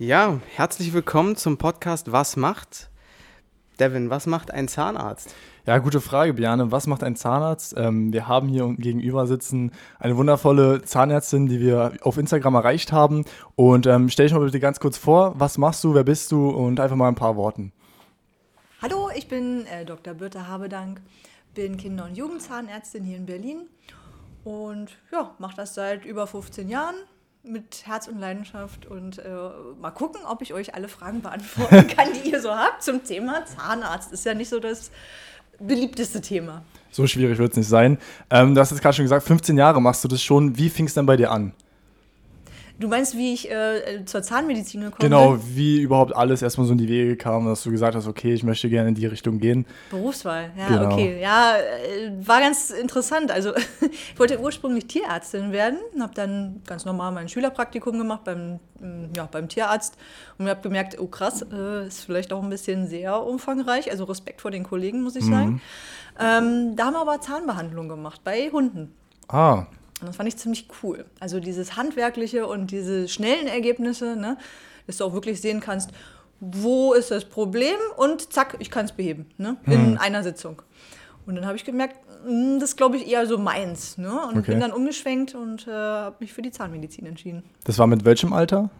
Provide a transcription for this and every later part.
Ja, herzlich willkommen zum Podcast Was macht? Devin, was macht ein Zahnarzt? Ja, gute Frage, Biane. Was macht ein Zahnarzt? Ähm, wir haben hier gegenüber sitzen eine wundervolle Zahnärztin, die wir auf Instagram erreicht haben. Und ähm, stell dich mal bitte ganz kurz vor, was machst du, wer bist du und einfach mal ein paar Worten. Hallo, ich bin äh, Dr. Birte Habedank, bin Kinder- und Jugendzahnärztin hier in Berlin und ja, mache das seit über 15 Jahren mit Herz und Leidenschaft und äh, mal gucken, ob ich euch alle Fragen beantworten kann, die ihr so habt zum Thema Zahnarzt. Ist ja nicht so das beliebteste Thema. So schwierig wird es nicht sein. Ähm, du hast jetzt gerade schon gesagt, 15 Jahre machst du das schon. Wie fing es dann bei dir an? Du meinst, wie ich äh, zur Zahnmedizin gekommen genau, bin? Genau, wie überhaupt alles erstmal so in die Wege kam, dass du gesagt hast, okay, ich möchte gerne in die Richtung gehen. Berufswahl, ja, genau. okay. Ja, äh, war ganz interessant. Also, ich wollte ursprünglich Tierärztin werden, habe dann ganz normal mein Schülerpraktikum gemacht beim, mm, ja, beim Tierarzt und habe gemerkt, oh krass, äh, ist vielleicht auch ein bisschen sehr umfangreich. Also, Respekt vor den Kollegen, muss ich mhm. sagen. Ähm, da haben wir aber Zahnbehandlung gemacht bei Hunden. Ah, und das fand ich ziemlich cool. Also dieses Handwerkliche und diese schnellen Ergebnisse, ne, dass du auch wirklich sehen kannst, wo ist das Problem und zack, ich kann es beheben, ne, in hm. einer Sitzung. Und dann habe ich gemerkt, hm, das ist, glaube ich, eher so meins. Ne? Und okay. bin dann umgeschwenkt und äh, habe mich für die Zahnmedizin entschieden. Das war mit welchem Alter?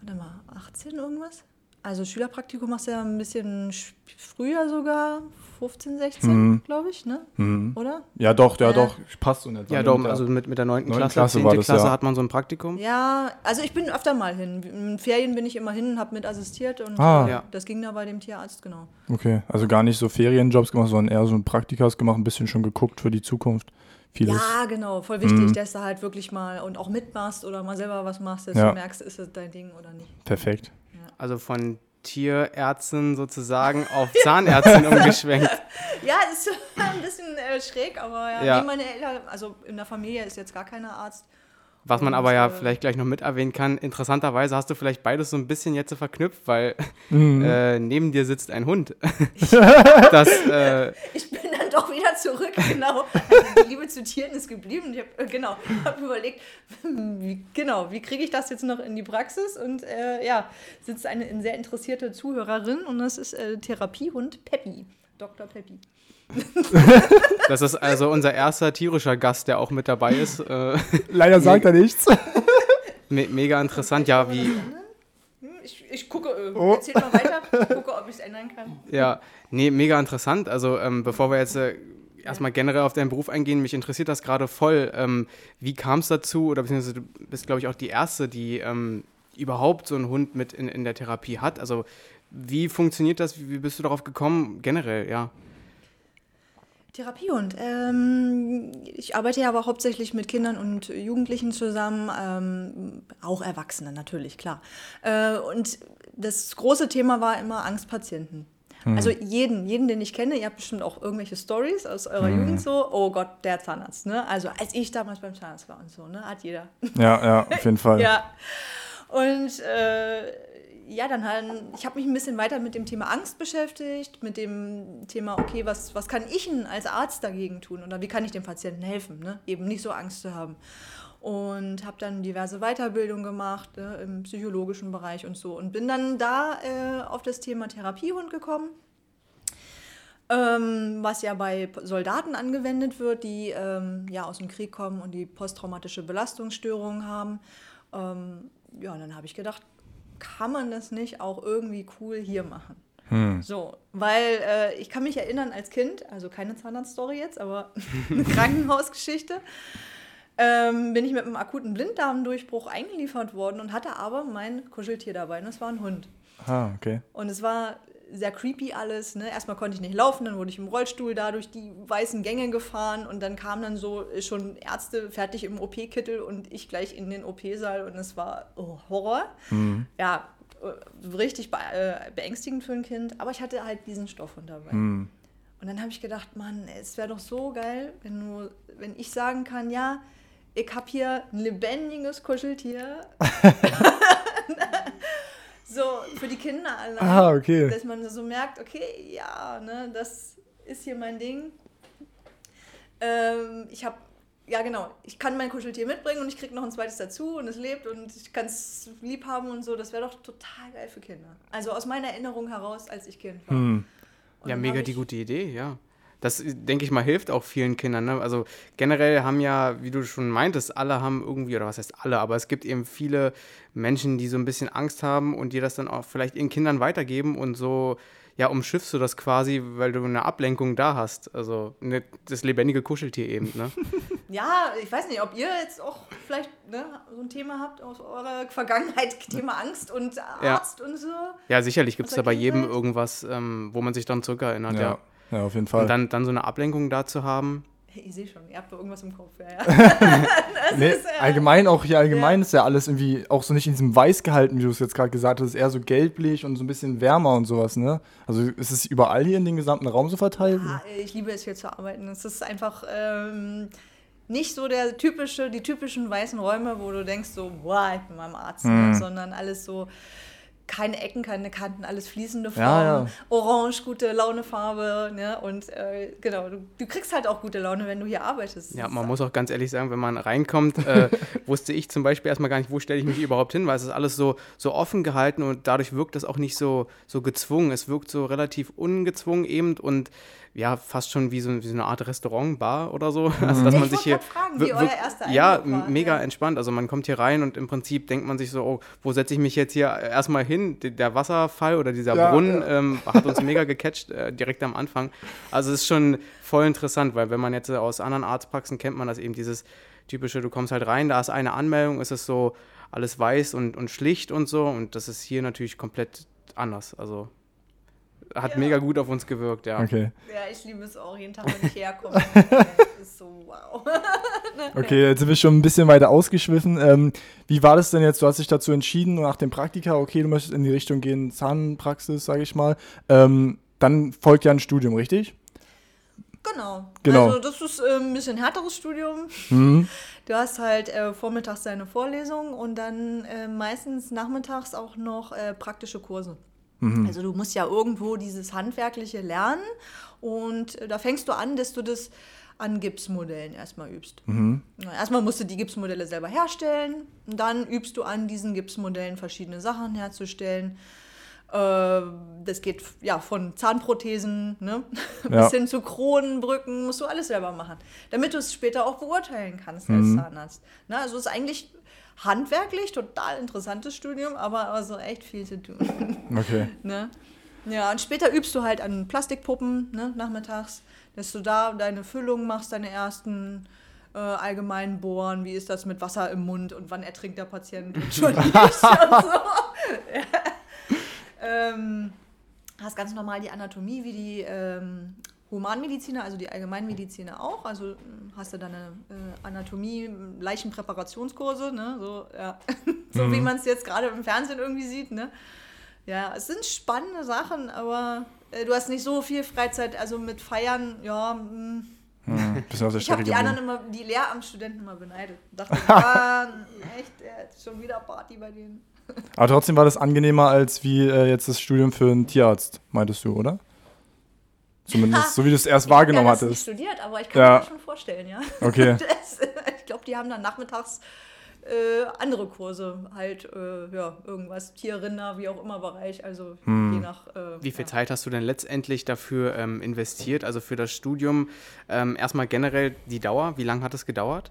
Warte mal, 18 irgendwas? Also Schülerpraktikum machst du ja ein bisschen früher sogar, 15, 16, mhm. glaube ich, ne? Mhm. Oder? Ja, doch, ja, äh, doch, passt so nicht. Ja, doch, also mit, mit der 9. Klasse, Klasse, 10. Das, Klasse ja. hat man so ein Praktikum. Ja, also ich bin öfter mal hin. In Ferien bin ich immer hin und habe mit assistiert und ah. äh, ja. das ging da bei dem Tierarzt, genau. Okay, also gar nicht so Ferienjobs gemacht, sondern eher so ein Praktikas gemacht, ein bisschen schon geguckt für die Zukunft. Vieles. Ja, genau, voll wichtig, mhm. dass du halt wirklich mal und auch mitmachst oder mal selber was machst, dass ja. du merkst, ist das dein Ding oder nicht. Perfekt. Also von Tierärztin sozusagen auf Zahnärztin umgeschwenkt. Ja, ist ein bisschen äh, schräg, aber ja, ja. Nee, meine Eltern, also in der Familie ist jetzt gar keiner Arzt. Was man aber ja äh, vielleicht gleich noch mit erwähnen kann, interessanterweise hast du vielleicht beides so ein bisschen jetzt verknüpft, weil mhm. äh, neben dir sitzt ein Hund. das, äh, ich bin dann doch wieder zurück, genau. Also die Liebe zu Tieren ist geblieben. Ich habe äh, genau, hab überlegt, wie, genau, wie kriege ich das jetzt noch in die Praxis? Und äh, ja, sitzt eine sehr interessierte Zuhörerin und das ist äh, Therapiehund Peppi, Dr. Peppi. Das ist also unser erster tierischer Gast, der auch mit dabei ist. Äh, Leider sagt er nichts. Me mega interessant, ja, wie. Ich, ich gucke, äh, oh. erzähl mal weiter, ich gucke, ob ich es ändern kann. Ja, nee, mega interessant. Also, ähm, bevor wir jetzt äh, erstmal generell auf deinen Beruf eingehen, mich interessiert das gerade voll. Ähm, wie kam es dazu, oder beziehungsweise du bist, glaube ich, auch die Erste, die ähm, überhaupt so einen Hund mit in, in der Therapie hat. Also, wie funktioniert das? Wie bist du darauf gekommen, generell, ja? Therapiehund. Ähm, ich arbeite ja aber hauptsächlich mit Kindern und Jugendlichen zusammen, ähm, auch Erwachsene natürlich, klar. Äh, und das große Thema war immer Angstpatienten. Hm. Also jeden, jeden, den ich kenne, ihr habt bestimmt auch irgendwelche Stories aus eurer hm. Jugend so, oh Gott, der Zahnarzt, ne? Also als ich damals beim Zahnarzt war und so, ne? Hat jeder. Ja, ja, auf jeden Fall. ja. Und äh, ja, dann halt, ich habe mich ein bisschen weiter mit dem Thema Angst beschäftigt, mit dem Thema, okay, was, was kann ich denn als Arzt dagegen tun oder wie kann ich dem Patienten helfen, ne? eben nicht so Angst zu haben. Und habe dann diverse Weiterbildungen gemacht ne, im psychologischen Bereich und so und bin dann da äh, auf das Thema Therapiehund gekommen. Ähm, was ja bei Soldaten angewendet wird, die ähm, ja aus dem Krieg kommen und die posttraumatische Belastungsstörungen haben. Ähm, ja, dann habe ich gedacht, kann man das nicht auch irgendwie cool hier machen? Hm. So, weil äh, ich kann mich erinnern als Kind, also keine Zahnarztstory jetzt, aber eine Krankenhausgeschichte, ähm, bin ich mit einem akuten Blinddarmdurchbruch eingeliefert worden und hatte aber mein Kuscheltier dabei und das war ein Hund. Ah, okay. Und es war sehr creepy alles. Ne? Erstmal konnte ich nicht laufen, dann wurde ich im Rollstuhl da durch die weißen Gänge gefahren und dann kamen dann so schon Ärzte fertig im OP-Kittel und ich gleich in den OP-Saal und es war oh, Horror. Mhm. Ja, äh, richtig äh, beängstigend für ein Kind, aber ich hatte halt diesen Stoff dabei. Mhm. Und dann habe ich gedacht, Mann, es wäre doch so geil, wenn, du, wenn ich sagen kann, ja, ich habe hier ein lebendiges Kuscheltier. So, für die Kinder allein. Ah, okay. Dass man so merkt, okay, ja, ne, das ist hier mein Ding. Ähm, ich habe ja genau, ich kann mein Kuscheltier mitbringen und ich kriege noch ein zweites dazu und es lebt und ich kann es lieb haben und so. Das wäre doch total geil für Kinder. Also aus meiner Erinnerung heraus, als ich Kind war. Hm. Ja, mega die gute Idee, ja. Das, denke ich mal, hilft auch vielen Kindern. Ne? Also generell haben ja, wie du schon meintest, alle haben irgendwie, oder was heißt alle, aber es gibt eben viele Menschen, die so ein bisschen Angst haben und die das dann auch vielleicht ihren Kindern weitergeben und so, ja, umschiffst du das quasi, weil du eine Ablenkung da hast. Also ne, das lebendige Kuscheltier eben, ne? Ja, ich weiß nicht, ob ihr jetzt auch vielleicht ne, so ein Thema habt aus eurer Vergangenheit, Thema Angst und Arzt und so. Ja, sicherlich gibt es da bei jedem irgendwas, ähm, wo man sich dann zurückerinnert, ja. Ja, ja, auf jeden Fall. Und dann, dann so eine Ablenkung da zu haben. Ich sehe schon, ihr habt da irgendwas im Kopf. Ja, ja. Nee, ist, äh, allgemein auch hier allgemein ja. ist ja alles irgendwie auch so nicht in diesem Weiß gehalten, wie du es jetzt gerade gesagt hast, ist eher so gelblich und so ein bisschen wärmer und sowas, ne? Also ist es überall hier in den gesamten Raum so verteilt? Ja, ich liebe es hier zu arbeiten. Es ist einfach ähm, nicht so der typische, die typischen weißen Räume, wo du denkst so, boah, ich bin beim Arzt, Mhm. ne? sondern alles so keine Ecken, keine Kanten, alles fließende Formen, Ja, ja. orange, gute Launefarbe, ne? Und äh, genau, du, du kriegst halt auch gute Laune, wenn du hier arbeitest. Ja, Das man muss auch ganz ehrlich sagen, wenn man reinkommt, äh, wusste ich zum Beispiel erstmal gar nicht, wo stelle ich mich überhaupt hin, weil es ist alles so, so offen gehalten und dadurch wirkt es auch nicht so, so gezwungen. Es wirkt so relativ ungezwungen eben und ja, fast schon wie so, wie so eine Art Restaurant, Bar oder so. Also, dass Ich man sich wollte hier. fragen, wie euer erster Ja, Eindruck war, mega ja. entspannt. Also, man kommt hier rein und im Prinzip denkt man sich so, oh, wo setze ich mich jetzt hier erstmal hin? Der Wasserfall oder dieser Ja, Brunnen ja. ähm, hat uns mega gecatcht äh, direkt am Anfang. Also, es ist schon voll interessant, weil wenn man jetzt aus anderen Arztpraxen kennt man das eben, dieses typische, du kommst halt rein, da ist eine Anmeldung, ist es so alles weiß und, und schlicht und so und das ist hier natürlich komplett anders. Also hat Ja. mega gut auf uns gewirkt, ja. Okay. Ja, ich liebe es auch jeden Tag, wenn ich herkomme. Das ist so wow. Okay, jetzt sind wir schon ein bisschen weiter ausgeschwiffen. Ähm, wie war das denn jetzt? Du hast dich dazu entschieden, nach dem Praktika, okay, du möchtest in die Richtung gehen, Zahnpraxis, sage ich mal. Ähm, dann folgt ja ein Studium, richtig? Genau. Genau. Also das ist äh, ein bisschen härteres Studium. Mhm. Du hast halt äh, vormittags deine Vorlesung und dann äh, meistens nachmittags auch noch äh, praktische Kurse. Mhm. Also du musst ja irgendwo dieses Handwerkliche lernen und äh, da fängst du an, dass du das an Gipsmodellen erstmal übst. Mhm. Erstmal musst du die Gipsmodelle selber herstellen dann übst du an diesen Gipsmodellen verschiedene Sachen herzustellen. Äh, Das geht ja von Zahnprothesen ne? Ja. bis hin zu Kronenbrücken, musst du alles selber machen, damit du es später auch beurteilen kannst als Mhm. Zahnarzt. Na, also es ist eigentlich handwerklich total interessantes Studium, aber also echt viel zu tun. Okay. Ne? Ja, und später übst du halt an Plastikpuppen, ne, nachmittags, dass du da deine Füllung machst, deine ersten äh, allgemeinen Bohren, wie ist das mit Wasser im Mund und wann ertrinkt der Patient und schon nicht und so. Ja. ähm, hast ganz normal die Anatomie wie die ähm, Humanmediziner, also die Allgemeinmediziner auch. Also mh, hast du deine äh, Anatomie, m, Leichenpräparationskurse, ne? so, ja. so wie man es jetzt gerade im Fernsehen irgendwie sieht. Ne? Ja, es sind spannende Sachen, aber äh, du hast nicht so viel Freizeit. Also mit Feiern, ja. mh. Hm, Ich habe die anderen immer, die Lehramtsstudenten immer beneidet. Dachte, ah, echt, äh, schon wieder Party bei denen. Aber trotzdem war das angenehmer als wie äh, jetzt das Studium für einen Tierarzt, meintest du, oder? Zumindest, so wie du es erst wahrgenommen ja, das nicht hattest. studiert, aber ich kann Ja. mir das schon vorstellen, ja. Okay. Das, ich glaube, die haben dann nachmittags äh, andere Kurse, halt, äh, ja, irgendwas, Tierrinder, wie auch immer Bereich, also Hm. je nach. Äh, Wie viel ja. Zeit hast du denn letztendlich dafür ähm, investiert, also für das Studium? Ähm, erstmal generell die Dauer, wie lange hat es gedauert?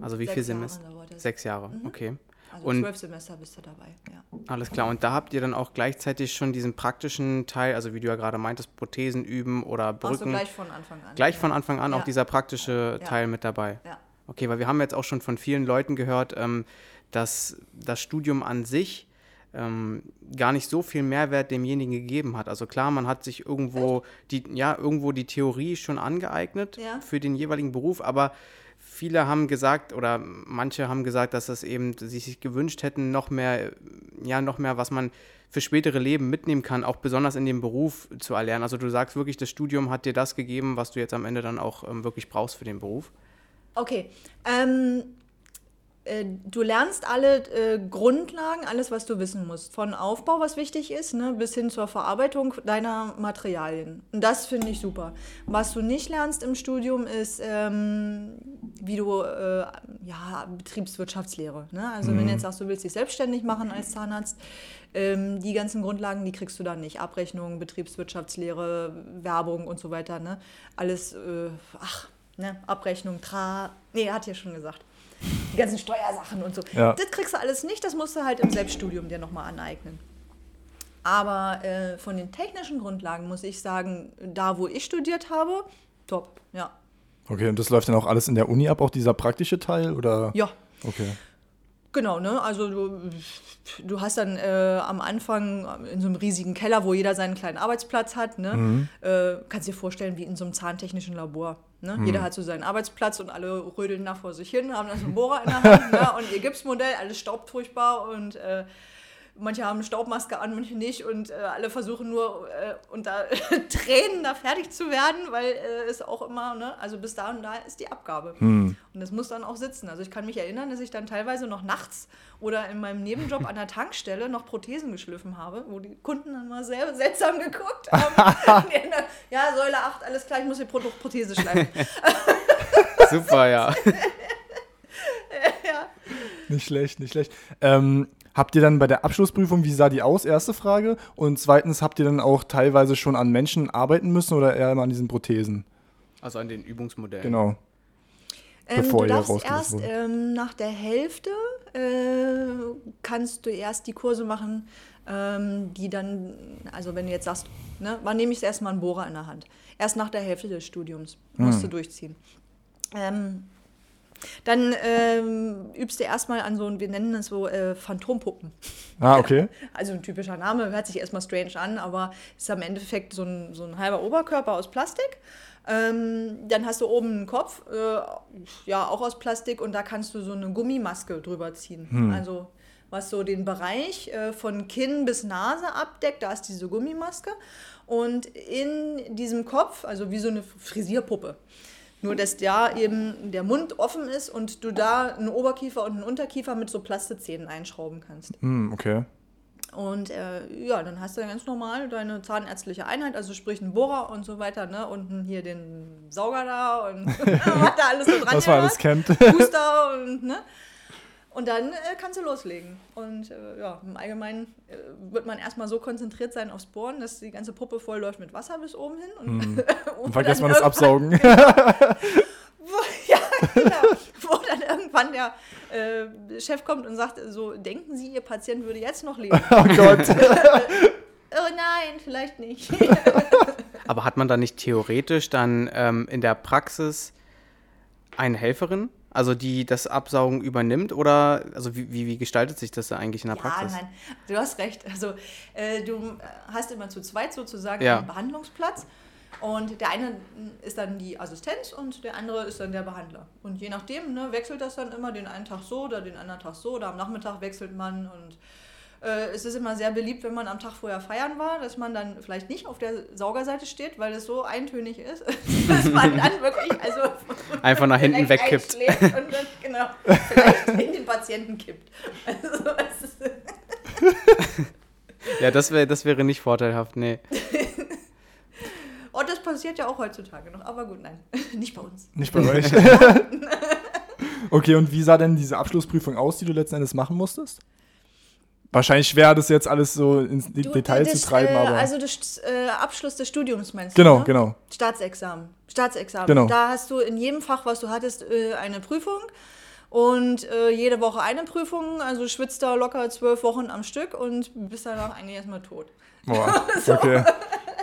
Also wie Sechs viel Semester? Sechs Jahre, okay. Also Und- zwölf Semester bist du dabei, ja. Alles klar. Und da habt ihr dann auch gleichzeitig schon diesen praktischen Teil, also wie du ja gerade meintest, Prothesen üben oder Brücken. gleich von Anfang an. Gleich ja. von Anfang an Ja. auch dieser praktische Ja. Teil mit dabei. Ja. Okay, weil wir haben jetzt auch schon von vielen Leuten gehört, ähm, dass das Studium an sich ähm, gar nicht so viel Mehrwert demjenigen gegeben hat. Also klar, man hat sich irgendwo die, ja, irgendwo die Theorie schon angeeignet für den jeweiligen Beruf, aber viele haben gesagt oder manche haben gesagt, dass das eben sie sich gewünscht hätten, noch mehr, ja, noch mehr, was man für spätere Leben mitnehmen kann, auch besonders in dem Beruf zu erlernen. Also du sagst wirklich, das Studium hat dir das gegeben, was du jetzt am Ende dann auch ähm, wirklich brauchst für den Beruf. Okay. Ähm, äh, du lernst alle äh, Grundlagen, alles, was du wissen musst. Von Aufbau, was wichtig ist, ne, bis hin zur Verarbeitung deiner Materialien. Und das finde ich super. Was du nicht lernst im Studium ist ähm, wie du, äh, ja, Betriebswirtschaftslehre. Ne? Also wenn du jetzt sagst, du willst dich selbstständig machen als Zahnarzt, ähm, die ganzen Grundlagen, die kriegst du dann nicht. Abrechnung, Betriebswirtschaftslehre, Werbung und so weiter. Ne? Alles, äh, ach, ne? Abrechnung, Tra, nee, hat ja schon gesagt. Die ganzen Steuersachen und so. Ja. Das kriegst du alles nicht, das musst du halt im Selbststudium dir nochmal aneignen. Aber äh, von den technischen Grundlagen muss ich sagen, da wo ich studiert habe, top, ja. Okay, und das läuft dann auch alles in der Uni ab, auch dieser praktische Teil? Oder? Ja, Okay. Genau, ne? Also du, du hast dann äh, am Anfang in so einem riesigen Keller, wo jeder seinen kleinen Arbeitsplatz hat, ne? Äh, kannst dir vorstellen, wie in so einem zahntechnischen Labor. Ne? Jeder hat so seinen Arbeitsplatz und alle rödeln nach vor sich hin, haben dann so einen Bohrer in der Hand ne? und ihr Gipsmodell, alles staubt furchtbar und äh, manche haben eine Staubmaske an, manche nicht und äh, alle versuchen nur äh, unter Tränen da fertig zu werden, weil äh, es auch immer, ne, also bis da und da ist die Abgabe. Und das muss dann auch sitzen. Also ich kann mich erinnern, dass ich dann teilweise noch nachts oder in meinem Nebenjob an der Tankstelle noch Prothesen geschliffen habe, wo die Kunden dann mal sehr seltsam geguckt haben. Ja, Säule 8, alles klar, ich muss die Pro Prothese schleifen. Super, ja. ja. Nicht schlecht, nicht schlecht. Ähm, habt ihr dann bei der Abschlussprüfung, wie sah die aus? Erste Frage. Und zweitens, habt ihr dann auch teilweise schon an Menschen arbeiten müssen oder eher immer an diesen Prothesen? Also an den Übungsmodellen. Genau. Ähm, Bevor du ihr darfst erst ähm, nach der Hälfte äh, kannst du erst die Kurse machen, ähm, die dann, also wenn du jetzt sagst, ne, wann nehme ich erstmal einen Bohrer in der Hand? Erst nach der Hälfte des Studiums musst Hm. du durchziehen. Ähm, dann ähm, übst du erstmal an so, wir nennen das so äh, Phantompuppen. Ah, okay. Also ein typischer Name, hört sich erstmal strange an, aber ist am Endeffekt so ein, so ein halber Oberkörper aus Plastik. Ähm, dann hast du oben einen Kopf, äh, ja, auch aus Plastik, und da kannst du so eine Gummimaske drüber ziehen. Also, was so den Bereich äh, von Kinn bis Nase abdeckt, da ist diese Gummimaske. Und in diesem Kopf, also wie so eine Frisierpuppe. Nur, dass da eben der Mund offen ist und du da einen Oberkiefer und einen Unterkiefer mit so Plastezähnen einschrauben kannst. Hm, okay. Und äh, ja, dann hast du ganz normal deine zahnärztliche Einheit, also sprich einen Bohrer und so weiter, ne? Unten hier den Sauger da und was da alles so dran Was man alles kennt. Booster und ne? Und dann äh, kannst du loslegen. Und äh, ja, im Allgemeinen äh, wird man erstmal so konzentriert sein aufs Bohren, dass die ganze Puppe voll läuft mit Wasser bis oben hin. Und, Hm. Und vergesst dann man das Absaugen. Wo, ja, genau. Wo dann irgendwann der äh, Chef kommt und sagt, so, denken Sie, Ihr Patient würde jetzt noch leben? oh Gott. oh nein, vielleicht nicht. Aber hat man da nicht theoretisch dann ähm, in der Praxis eine Helferin, also die das Absaugen übernimmt? Oder also wie, wie, wie gestaltet sich das da eigentlich in der Ja, Praxis? nein, du hast recht. Also äh, du hast immer zu zweit sozusagen Ja. einen Behandlungsplatz. Und der eine ist dann die Assistenz und der andere ist dann der Behandler. Und je nachdem ne, wechselt das dann immer den einen Tag so oder den anderen Tag so oder am Nachmittag wechselt man. Und äh, es ist immer sehr beliebt, wenn man am Tag vorher feiern war, dass man dann vielleicht nicht auf der Saugerseite steht, weil es so eintönig ist, dass man dann wirklich also Einfach nach hinten wegkippt. Und dann, genau, vielleicht in den Patienten kippt. Also, es ist, Ja, das, wär, das wäre nicht vorteilhaft, nee. Oh, das passiert ja auch heutzutage noch, aber gut, nein, nicht bei uns. Nicht bei euch. okay, und wie sah denn diese Abschlussprüfung aus, die du letzten Endes machen musstest? Wahrscheinlich schwer, das jetzt alles so ins Du, Detail das, zu treiben, äh, aber. Also das äh, Abschluss des Studiums meinst genau, du? ne? genau. Staatsexamen. Staatsexamen. Genau. Da hast du in jedem Fach, was du hattest, äh, eine Prüfung. Und äh, jede Woche eine Prüfung, also schwitzt da locker zwölf Wochen am Stück und bist danach eigentlich erstmal tot. Boah, okay.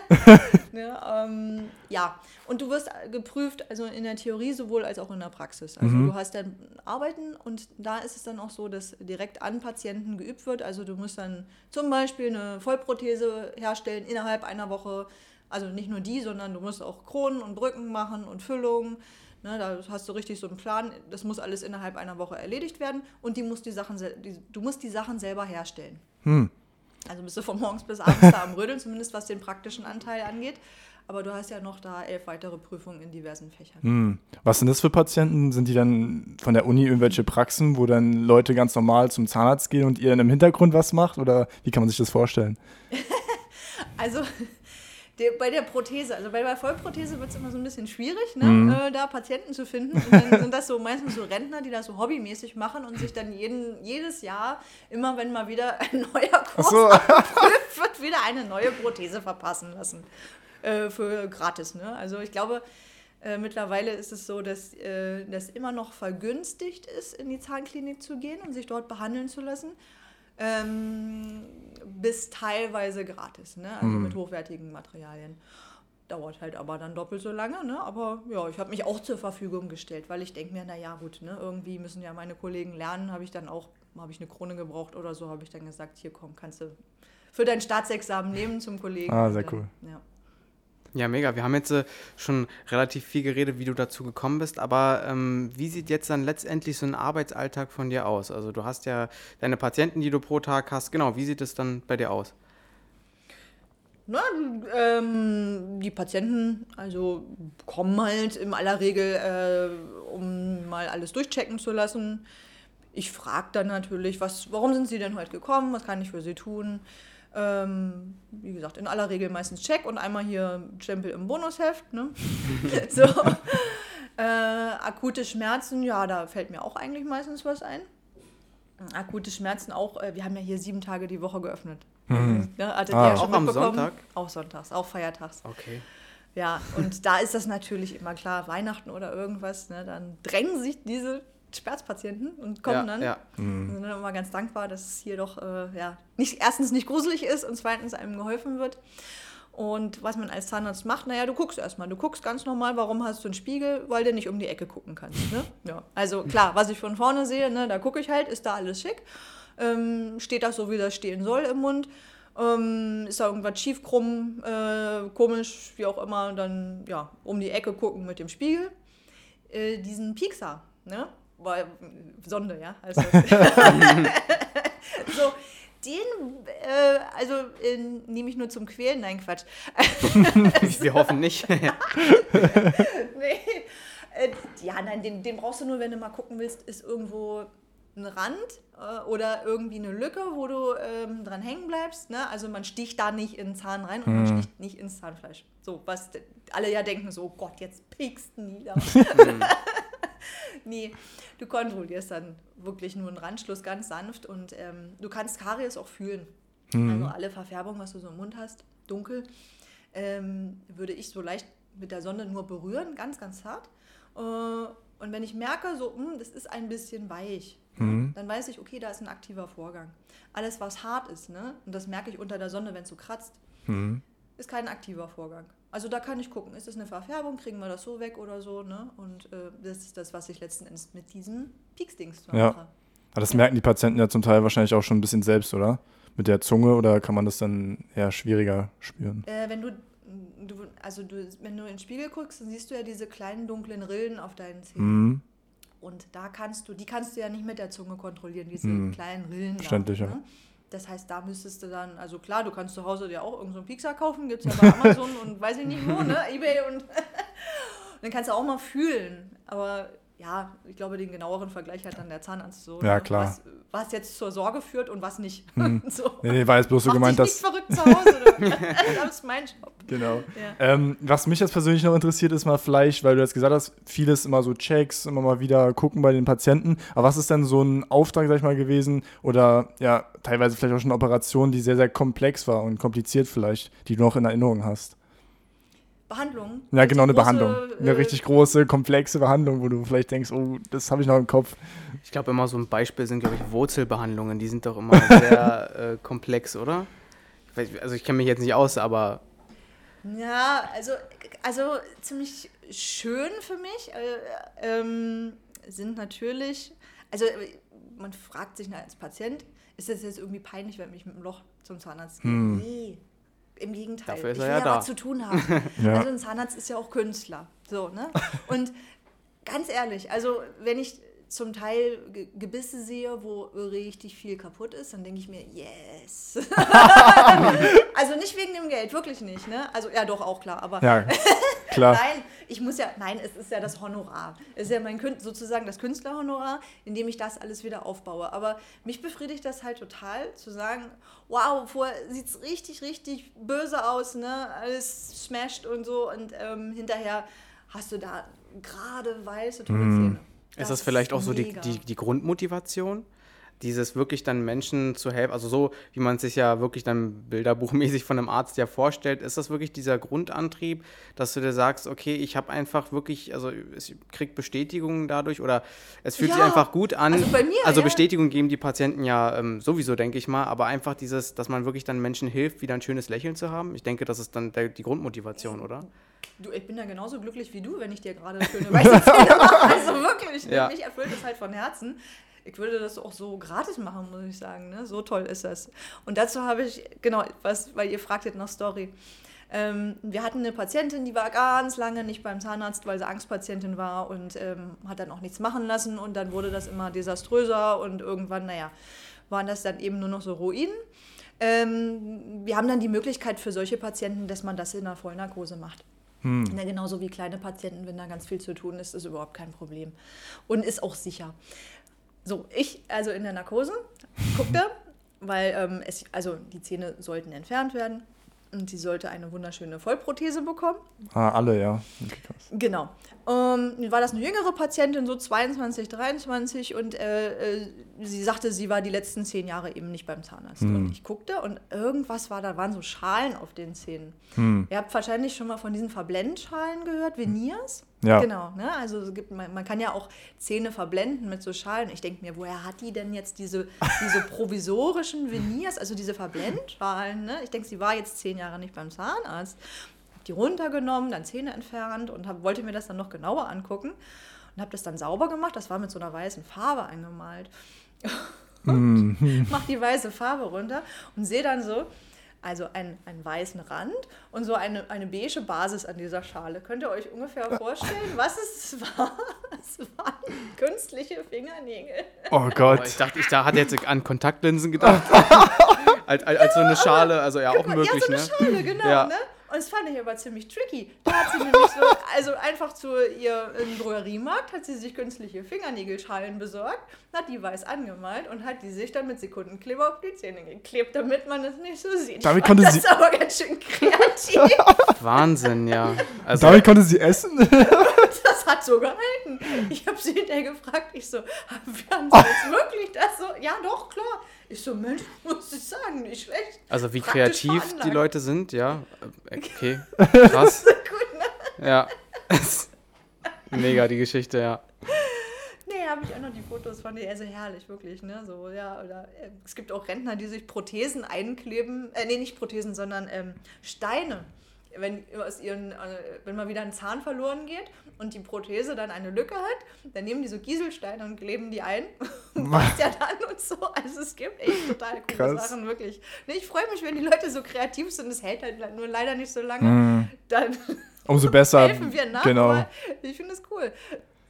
Ne? Ähm, ja, und du wirst geprüft, also in der Theorie sowohl als auch in der Praxis. Also du hast dann Arbeiten und da ist es dann auch so, dass direkt an Patienten geübt wird. Also du musst dann zum Beispiel eine Vollprothese herstellen innerhalb einer Woche. Also nicht nur die, sondern du musst auch Kronen und Brücken machen und Füllungen. Ne, da hast du richtig so einen Plan. Das muss alles innerhalb einer Woche erledigt werden und die musst die Sachen, die, du musst die Sachen selber herstellen. Also bist du von morgens bis abends da am Rödeln, zumindest was den praktischen Anteil angeht. Aber du hast ja noch da elf weitere Prüfungen in diversen Fächern. Hm. Was sind das für Patienten? Sind die dann von der Uni irgendwelche Praxen, wo dann Leute ganz normal zum Zahnarzt gehen und ihr dann im Hintergrund was macht? Oder wie kann man sich das vorstellen? Also der, bei der Prothese, also bei der Vollprothese wird es immer so ein bisschen schwierig, ne? Mhm. Äh, da Patienten zu finden. Und dann sind das so meistens so Rentner, die das so hobbymäßig machen und sich dann jeden, jedes Jahr, immer wenn mal wieder ein neuer Kurs so. abprüft, wird wieder eine neue Prothese verpassen lassen. Äh, für gratis. Ne? Also ich glaube, äh, mittlerweile ist es so, dass äh, das immer noch vergünstigt ist, in die Zahnklinik zu gehen und sich dort behandeln zu lassen. Ähm, bis teilweise gratis, ne? also mhm. mit hochwertigen Materialien. Dauert halt aber dann doppelt so lange, ne? aber ja, ich habe mich auch zur Verfügung gestellt, weil ich denke mir, naja gut, ne? irgendwie müssen ja meine Kollegen lernen, habe ich dann auch, habe ich eine Krone gebraucht oder so, habe ich dann gesagt, hier komm, kannst du für dein Staatsexamen nehmen zum Kollegen. Ah, sehr cool. Ja. Ja, mega. Wir haben jetzt äh, schon relativ viel geredet, wie du dazu gekommen bist, aber ähm, wie sieht jetzt dann letztendlich so ein Arbeitsalltag von dir aus? Also du hast ja deine Patienten, die du pro Tag hast. Genau, wie sieht es dann bei dir aus? Na, ähm, die Patienten also kommen halt in aller Regel, äh, um mal alles durchchecken zu lassen. Ich frage dann natürlich, was, warum sind sie denn heute gekommen? Was kann ich für sie tun? Ähm, wie gesagt, in aller Regel meistens Check und einmal hier Stempel im Bonusheft. Ne? so. Äh, akute Schmerzen, ja, da fällt mir auch eigentlich meistens was ein. Akute Schmerzen auch, äh, wir haben ja hier sieben Tage die Woche geöffnet. Mhm. Ne? Hattet ah. ihr ja schon auch am Sonntag? Auch sonntags, auch feiertags. Okay. Ja, und da ist das natürlich immer klar, Weihnachten oder irgendwas, ne, dann drängen sich diese Schmerzpatienten und kommen ja, dann. Ja. Mhm. Und sind dann immer ganz dankbar, dass es hier doch äh, ja, nicht, erstens nicht gruselig ist und zweitens einem geholfen wird. Und was man als Zahnarzt macht, naja, du guckst erstmal. Du guckst ganz normal, warum hast du einen Spiegel? Weil du nicht um die Ecke gucken kannst. Ne? Ja. Also klar, was ich von vorne sehe, ne, da gucke ich halt, ist da alles schick? Ähm, steht das so, wie das stehen soll im Mund? Ähm, ist da irgendwas schief, krumm, äh, komisch, wie auch immer, dann ja, um die Ecke gucken mit dem Spiegel. Äh, diesen Piekser, ne? Sonde, ja. Also, so, den, äh, also äh, nehme ich nur zum Quälen, nein, Quatsch. Wir hoffen nicht. nee. Äh, ja, nein, den, den brauchst du nur, wenn du mal gucken willst, ist irgendwo ein Rand äh, oder irgendwie eine Lücke, wo du ähm, dran hängen bleibst. Ne? Also man sticht da nicht in den Zahn rein und man sticht nicht ins Zahnfleisch. So, was alle ja denken, so, oh Gott, jetzt piekst du nie da. Mhm. nee, du kontrollierst dann wirklich nur einen Randschluss ganz sanft und ähm, du kannst Karies auch fühlen. Mhm. Also alle Verfärbungen, was du so im Mund hast, dunkel, ähm, würde ich so leicht mit der Sonne nur berühren, ganz, ganz hart. Äh, und wenn ich merke, so, mh, hm, das ist ein bisschen weich, mhm. dann weiß ich, okay, da ist ein aktiver Vorgang. Alles, was hart ist, ne, und das merke ich unter der Sonne, wenn es so kratzt, mhm. ist kein aktiver Vorgang. Also da kann ich gucken, ist das eine Verfärbung, kriegen wir das so weg oder so, ne? Und äh, das ist das, was ich letzten Endes mit diesem Peaksdings ja. mache. Aber das merken die Patienten ja zum Teil wahrscheinlich auch schon ein bisschen selbst, oder? Mit der Zunge oder kann man das dann eher schwieriger spüren? Äh, wenn du, du, also du, wenn du in den Spiegel guckst, dann siehst du ja diese kleinen dunklen Rillen auf deinen Zähnen. Mhm. Und da kannst du, die kannst du ja nicht mit der Zunge kontrollieren, diese mhm. kleinen Rillen. Verständlich, da, ja. Das heißt, da müsstest du dann, also klar, du kannst zu Hause dir auch irgendeinen so Pixar kaufen, gibt es ja bei Amazon und weiß ich nicht wo, ne? Ebay und, und dann kannst du auch mal fühlen. Aber ja, ich glaube, den genaueren Vergleich hat dann der Zahnarzt so. Ja, klar. Was, was jetzt zur Sorge führt und was nicht. Hm. so. Nee, nee, war jetzt bloß so gemeint, dass. Nicht verrückt zu Hause. das ist mein Job. Genau. Ja. Ähm, was mich jetzt persönlich noch interessiert, ist mal vielleicht, weil du jetzt gesagt hast, vieles immer so Checks, immer mal wieder gucken bei den Patienten. Aber was ist denn so ein Auftrag, sag ich mal, gewesen? Oder ja, teilweise vielleicht auch schon eine Operation, die sehr, sehr komplex war und kompliziert vielleicht, die du noch in Erinnerung hast? Behandlung. Ja, genau, eine große, Behandlung. Eine äh, richtig große, komplexe Behandlung, wo du vielleicht denkst, oh, das habe ich noch im Kopf. Ich glaube, immer so ein Beispiel sind, glaube ich, Wurzelbehandlungen. Die sind doch immer sehr äh, komplex, oder? Ich weiß, also ich kenne mich jetzt nicht aus, aber... Ja, also, also ziemlich schön für mich äh, ähm, sind natürlich, also man fragt sich als Patient, ist das jetzt irgendwie peinlich, wenn ich mit dem Loch zum Zahnarzt gehe? Hm. Nee, im Gegenteil. Dafür ist ich will ja, ja was zu tun haben. ja. Also ein Zahnarzt ist ja auch Künstler. So, ne? Und ganz ehrlich, also wenn ich zum Teil Gebisse sehe, wo richtig viel kaputt ist, dann denke ich mir, yes. also nicht wegen dem Geld, wirklich nicht. Ne? Also ja, doch auch klar, aber ja, klar. nein, ich muss ja, nein, es ist ja das Honorar. Es ist ja mein sozusagen das Künstlerhonorar, indem ich das alles wieder aufbaue. Aber mich befriedigt das halt total, zu sagen, wow, vorher sieht es richtig, richtig böse aus, ne? Alles smashed und so und ähm, hinterher hast du da gerade weiße, tolle. Zähne. Das ist das vielleicht auch so die, die, die Grundmotivation? Dieses wirklich dann Menschen zu helfen, also so, wie man sich ja wirklich dann bilderbuchmäßig von einem Arzt ja vorstellt, ist das wirklich dieser Grundantrieb, dass du dir sagst, okay, ich habe einfach wirklich, also ich krieg Bestätigung dadurch oder es fühlt ja, sich einfach gut an. Also, bei mir, also ja. Bestätigung geben die Patienten ja ähm, sowieso, denke ich mal, aber einfach dieses, dass man wirklich dann Menschen hilft, wieder ein schönes Lächeln zu haben. Ich denke, das ist dann der, die Grundmotivation, oder? Du, ich bin da genauso glücklich wie du, wenn ich dir gerade schöne weiße Zähne mache. Also wirklich, ja. mich erfüllt das halt von Herzen ich würde das auch so gratis machen, muss ich sagen. Ne? So toll ist das. Und dazu habe ich, genau, was, weil ihr fragtet nach Story. Ähm, wir hatten eine Patientin, die war ganz lange nicht beim Zahnarzt, weil sie Angstpatientin war und ähm, hat dann auch nichts machen lassen. Und dann wurde das immer desaströser und irgendwann, naja, waren das dann eben nur noch so Ruinen. Ähm, wir haben dann die Möglichkeit für solche Patienten, dass man das in der Vollnarkose macht. Hm. Ja, genauso wie kleine Patienten, wenn da ganz viel zu tun ist, ist überhaupt kein Problem. Und ist auch sicher. So, ich also in der Narkose guckte, weil ähm, es, also die Zähne sollten entfernt werden und sie sollte eine wunderschöne Vollprothese bekommen. Ah, alle, ja. Genau. Ähm, war das eine jüngere Patientin, so 22, 23 und äh, äh, sie sagte, sie war die letzten zehn Jahre eben nicht beim Zahnarzt. Hm. Und ich guckte und irgendwas war, da waren so Schalen auf den Zähnen. Hm. Ihr habt wahrscheinlich schon mal von diesen Verblendschalen gehört, Veneers. Ja. Genau, ne? also es gibt, man, man, kann ja auch Zähne verblenden mit so Schalen. Ich denke mir, woher hat die denn jetzt diese, diese provisorischen Veneers, also diese Verblendschalen? Ne? Ich denke, sie war jetzt zehn Jahre nicht beim Zahnarzt. Hab die runtergenommen, dann Zähne entfernt und hab, wollte mir das dann noch genauer angucken und habe das dann sauber gemacht. Das war mit so einer weißen Farbe angemalt. Mhm. mach die weiße Farbe runter und sehe dann so, also einen, einen weißen Rand und so eine, eine beige Basis an dieser Schale. Könnt ihr euch ungefähr vorstellen, was es war? Es waren künstliche Fingernägel. Oh Gott. Ich dachte, ich da hatte jetzt an Kontaktlinsen gedacht. als, als, als, so eine Schale, also ja auch möglich, ja, so eine ne? Schale, genau, ja. ne? Und das fand ich aber ziemlich tricky. Da hat sie nämlich so, also einfach zu ihr im Drogeriemarkt, hat sie sich künstliche Fingernägelschalen besorgt, hat die weiß angemalt und hat die sich dann mit Sekundenkleber auf die Zähne geklebt, damit man es nicht so sieht. Damit konnte das sie ist aber ganz schön kreativ. Wahnsinn, ja. Also damit konnte sie essen? das hat so gehalten. Ich habe sie hinterher gefragt, ich so, haben Sie jetzt wirklich das so? Ja, doch, klar. Ich so, Mensch, muss ich sagen, nicht schlecht. Also wie kreativ veranlagt. die Leute sind, ja. Okay, krass. gut, ne? Ja. Mega die Geschichte, ja. Nee, habe ich auch noch die Fotos von dir, also herrlich, wirklich, ne? So, ja, oder äh, es gibt auch Rentner, die sich Prothesen einkleben, äh, nee, nicht Prothesen, sondern ähm, Steine wenn, aus ihren, äh, wenn mal wieder ein Zahn verloren geht und die Prothese dann eine Lücke hat, dann nehmen die so Gieselsteine und kleben die ein. Passt ja dann und so. Also es gibt echt total coole Krass. Sachen, wirklich. Nee, ich freue mich, wenn die Leute so kreativ sind. Es hält halt nur leider nicht so lange. Mm. Dann Umso besser. helfen wir nach. Genau. ich finde es cool.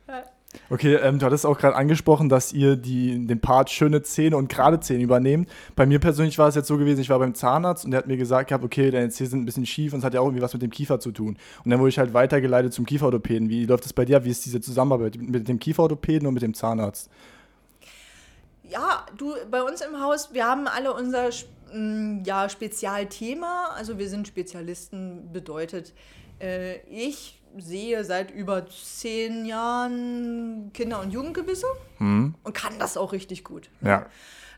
Ja. Okay, ähm, du hattest auch gerade angesprochen, dass ihr die, den Part schöne Zähne und gerade Zähne übernehmt. Bei mir persönlich war es jetzt so gewesen, ich war beim Zahnarzt und der hat mir gesagt gehabt, okay, deine Zähne sind ein bisschen schief und es hat ja auch irgendwie was mit dem Kiefer zu tun. Und dann wurde ich halt weitergeleitet zum Kieferorthopäden. Wie läuft das bei dir? Wie ist diese Zusammenarbeit mit dem Kieferorthopäden und mit dem Zahnarzt? Ja, du, bei uns im Haus, wir haben alle unser mm, ja, Spezialthema. Also wir sind Spezialisten, bedeutet, äh, ich sehe seit über zehn Jahren Kinder- und Jugendgebisse mhm. und kann das auch richtig gut. Ja.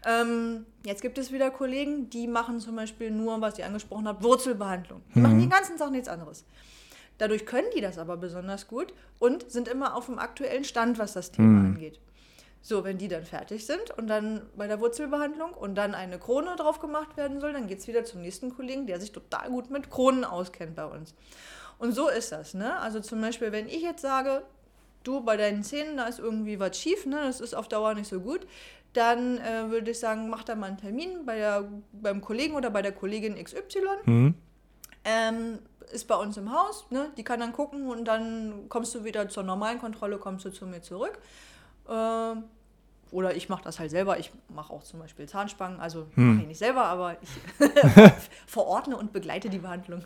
Ähm, jetzt gibt es wieder Kollegen, die machen zum Beispiel nur, was ihr angesprochen habt, Wurzelbehandlung. Die mhm. machen den ganzen Tag nichts anderes. Dadurch können die das aber besonders gut und sind immer auf dem aktuellen Stand, was das Thema mhm. angeht. So, wenn die dann fertig sind und dann bei der Wurzelbehandlung und dann eine Krone drauf gemacht werden soll, dann geht es wieder zum nächsten Kollegen, der sich total gut mit Kronen auskennt bei uns. Und so ist das. Ne? Also zum Beispiel, wenn ich jetzt sage, du bei deinen Zähnen, da ist irgendwie was schief, ne? das ist auf Dauer nicht so gut, dann äh, würde ich sagen, mach da mal einen Termin bei der, beim Kollegen oder bei der Kollegin XY. Mhm. Ähm, ist bei uns im Haus, ne? die kann dann gucken und dann kommst du wieder zur normalen Kontrolle, kommst du zu mir zurück. Äh, oder ich mache das halt selber. Ich mache auch zum Beispiel Zahnspangen, also Hm. mache ich nicht selber, aber ich verordne und begleite die Behandlung.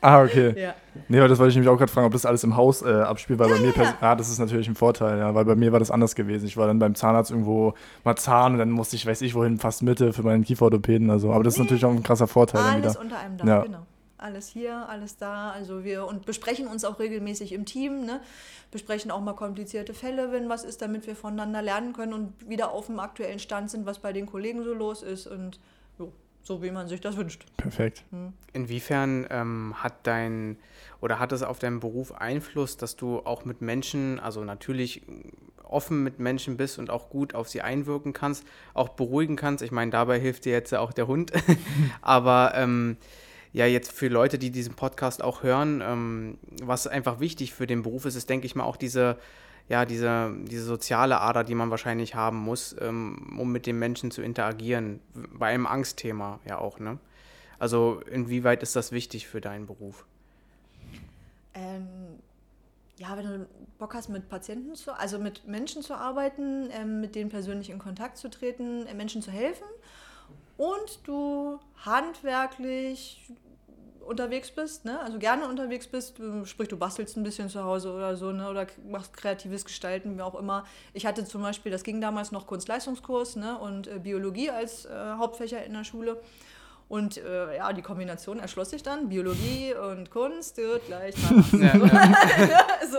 Ah, okay. ja. Nee, aber das wollte ich nämlich auch gerade fragen, ob das alles im Haus äh, abspielt, weil bei mir, pers- ah, das ist natürlich ein Vorteil, ja, weil bei mir war das anders gewesen. Ich war dann beim Zahnarzt irgendwo mal Zahn und dann musste ich, weiß ich wohin, fast Mitte für meinen Kieferorthopäden, also, aber das ist natürlich auch ein krasser Vorteil Alles unter einem Dach, Ja. genau. Alles hier, alles da. Also wir und besprechen uns auch regelmäßig im Team, ne? besprechen auch mal komplizierte Fälle, wenn was ist, damit wir voneinander lernen können und wieder auf dem aktuellen Stand sind, was bei den Kollegen so los ist und jo, so wie man sich das wünscht. Perfekt. Inwiefern ähm, hat dein oder hat es auf deinen Beruf Einfluss, dass du auch mit Menschen, also natürlich offen mit Menschen bist und auch gut auf sie einwirken kannst, auch beruhigen kannst? Ich meine, dabei hilft dir jetzt auch der Hund. Aber ähm, ja, jetzt für Leute, die diesen Podcast auch hören, ähm, was einfach wichtig für den Beruf ist, ist, denke ich mal, auch diese, ja, diese, diese soziale Ader, die man wahrscheinlich haben muss, ähm, um mit den Menschen zu interagieren. Bei einem Angstthema ja auch, ne? Also inwieweit ist das wichtig für deinen Beruf? Ähm, ja, wenn du Bock hast, mit Patienten zu, also mit Menschen zu arbeiten, ähm, mit denen persönlich in Kontakt zu treten, äh, Menschen zu helfen und du handwerklich unterwegs bist, ne? also gerne unterwegs bist, du- sprich du bastelst ein bisschen zu Hause oder so, ne? oder machst kreatives Gestalten, wie auch immer. Ich hatte zum Beispiel, das ging damals noch Kunstleistungskurs ne? und äh, Biologie als äh, Hauptfächer in der Schule. Und äh, ja, die Kombination erschloss sich dann, Biologie und Kunst wird gleich. Ja, ja. so.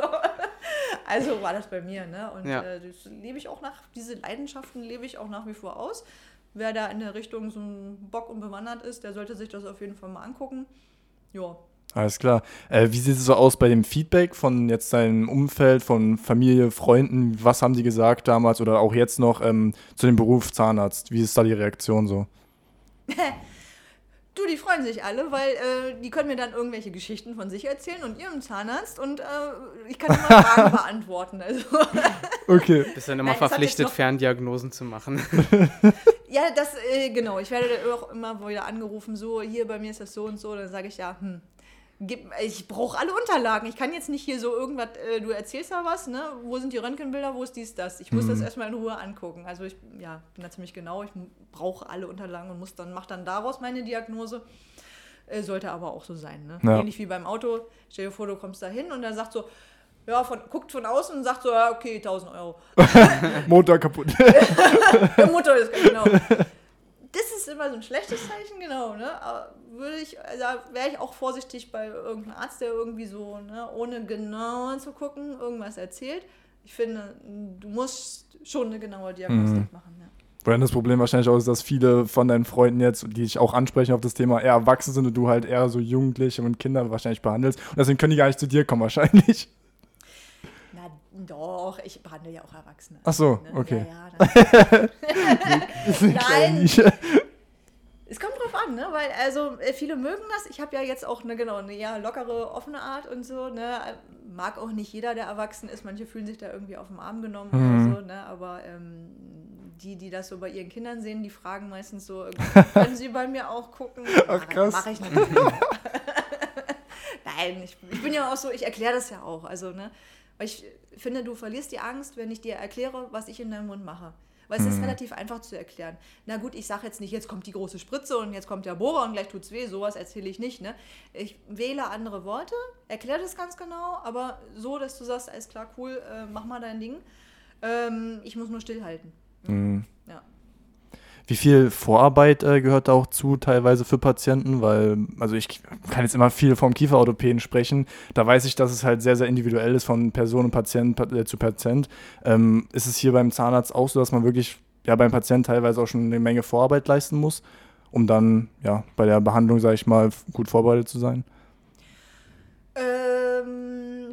Also war das bei mir, ne? Und Ja. äh, das lebe ich auch nach, diese Leidenschaften lebe ich auch nach wie vor aus. Wer da in der Richtung so ein Bock und bewandert ist, der sollte sich das auf jeden Fall mal angucken. Ja. Alles klar. Äh, wie sieht es so aus bei dem Feedback von jetzt deinem Umfeld, von Familie, Freunden? Was haben die gesagt damals oder auch jetzt noch ähm, zu dem Beruf Zahnarzt? Wie ist da die Reaktion so? Du, die freuen sich alle, weil äh, die können mir dann irgendwelche Geschichten von sich erzählen und ihrem Zahnarzt und äh, ich kann immer Fragen beantworten. Also, Okay. Bist dann immer Nein, verpflichtet, Ferndiagnosen zu machen. ja, das, äh, genau. Ich werde auch immer wieder angerufen, so, hier bei mir ist das so und so. Dann sage ich, ja, hm, ich brauche alle Unterlagen. Ich kann jetzt nicht hier so irgendwas, äh, du erzählst da was, ne? Wo sind die Röntgenbilder, wo ist dies, das? Ich muss das erstmal in Ruhe angucken. Also ich, ja, bin da ziemlich genau. Ich brauche alle Unterlagen und muss dann, mach dann daraus meine Diagnose. Äh, sollte aber auch so sein, ne? Ja. Ähnlich wie beim Auto. Stell dir vor, du kommst da hin und dann sagt so, ja, von, guckt von außen und sagt so, ja, okay, 1000 Euro. Motor kaputt. Der Motor ist genau. Das ist immer so ein schlechtes Zeichen, genau. Ne? Aber würde ich, also wäre ich auch vorsichtig bei irgendeinem Arzt, der irgendwie so, ne, ohne genau zu gucken, irgendwas erzählt. Ich finde, du musst schon eine genaue Diagnostik machen. Ja. Weil das Problem wahrscheinlich auch ist, dass viele von deinen Freunden jetzt, die dich auch ansprechen auf das Thema, eher erwachsen sind und du halt eher so Jugendliche und Kinder wahrscheinlich behandelst. Und deswegen können die gar nicht zu dir kommen wahrscheinlich. Doch, ich behandle ja auch Erwachsene. Ach so, Ne? okay. Ja, ja, Nein. Es kommt drauf an, ne? Weil also äh, viele mögen das. Ich habe ja jetzt auch eine genau eine ja, lockere, offene Art und so. Ne? Mag auch nicht jeder, der erwachsen ist. Manche fühlen sich da irgendwie auf den Arm genommen Mhm. oder so. Ne? Aber ähm, die, die das so bei ihren Kindern sehen, die fragen meistens so: Können Sie bei mir auch gucken? Ach, krass. Mache ich natürlich. Nein, ich, ich bin ja auch so. Ich erkläre das ja auch. Also ne, weil ich finde, du verlierst die Angst, wenn ich dir erkläre, was ich in deinem Mund mache. Weil es ist relativ einfach zu erklären. Na gut, ich sage jetzt nicht, jetzt kommt die große Spritze und jetzt kommt der Bohrer und gleich tut's weh. Sowas erzähle ich nicht. Ne? Ich wähle andere Worte, erkläre das ganz genau, aber so, dass du sagst, alles klar, cool, äh, mach mal dein Ding. Ähm, ich muss nur stillhalten. Mhm. Wie viel Vorarbeit äh, gehört da auch zu, teilweise für Patienten? Weil, also ich kann jetzt immer viel vom Kieferorthopäden sprechen. Da weiß ich, dass es halt sehr, sehr individuell ist von Person und Patient pa- äh, zu Patient. Ähm, ist es hier beim Zahnarzt auch so, dass man wirklich ja, beim Patienten teilweise auch schon eine Menge Vorarbeit leisten muss, um dann ja bei der Behandlung, sage ich mal, gut vorbereitet zu sein? Ähm,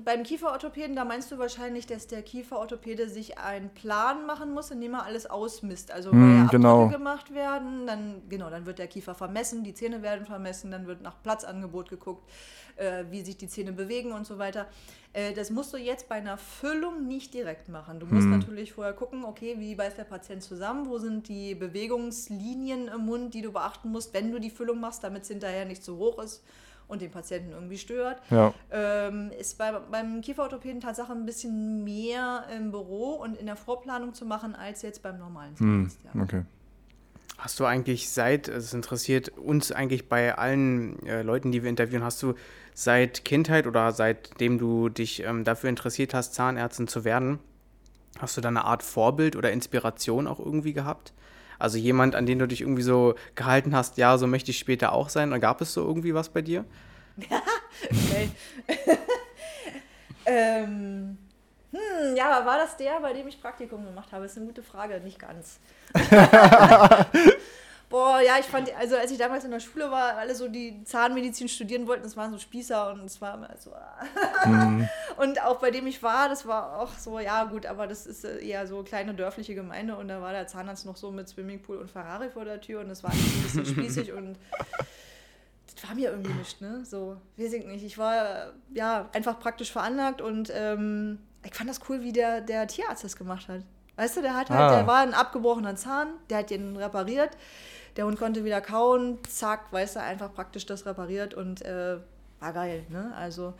beim Kieferorthopäden, da meinst du wahrscheinlich, dass der Kieferorthopäde sich einen Plan machen muss, indem er alles ausmisst. Also Abdrücke genau. gemacht werden, dann genau, dann wird der Kiefer vermessen, die Zähne werden vermessen, dann wird nach Platzangebot geguckt, äh, wie sich die Zähne bewegen und so weiter. Äh, das musst du jetzt bei einer Füllung nicht direkt machen. Du musst natürlich vorher gucken, okay, wie beißt der Patient zusammen, wo sind die Bewegungslinien im Mund, die du beachten musst, wenn du die Füllung machst, damit es hinterher nicht zu hoch ist und den Patienten irgendwie stört. Ja. Ähm, ist bei, beim Kieferorthopäden Tatsache ein bisschen mehr im Büro und in der Vorplanung zu machen, als jetzt beim normalen Hm. Zahnarzt. Ja. Okay. Hast du eigentlich seit, also es interessiert uns eigentlich bei allen äh, Leuten, die wir interviewen, hast du seit Kindheit oder seitdem du dich ähm, dafür interessiert hast, Zahnärztin zu werden, hast du da eine Art Vorbild oder Inspiration auch irgendwie gehabt? Also jemand, an den du dich irgendwie so gehalten hast, ja, so möchte ich später auch sein. Oder gab es so irgendwie was bei dir? Okay. ähm, hm, ja, aber war das der, bei dem ich Praktikum gemacht habe? Ist eine gute Frage, nicht ganz. Boah, ja, ich fand, also als ich damals in der Schule war, alle so die Zahnmedizin studieren wollten, das waren so Spießer und es war immer so. Und auch bei dem ich war, das war auch so, ja gut, aber das ist äh, eher so kleine dörfliche Gemeinde und da war der Zahnarzt noch so mit Swimmingpool und Ferrari vor der Tür und das war ein bisschen spießig und das war mir irgendwie nicht, ne? So, weiß ich nicht. Ich war ja einfach praktisch veranlagt und ähm, ich fand das cool, wie der, der Tierarzt das gemacht hat. Weißt du, der hat halt, Ah. der war ein abgebrochener Zahn, der hat den repariert. Der Hund konnte wieder kauen, zack, weißt du, einfach praktisch das repariert und äh, war geil, ne? Also,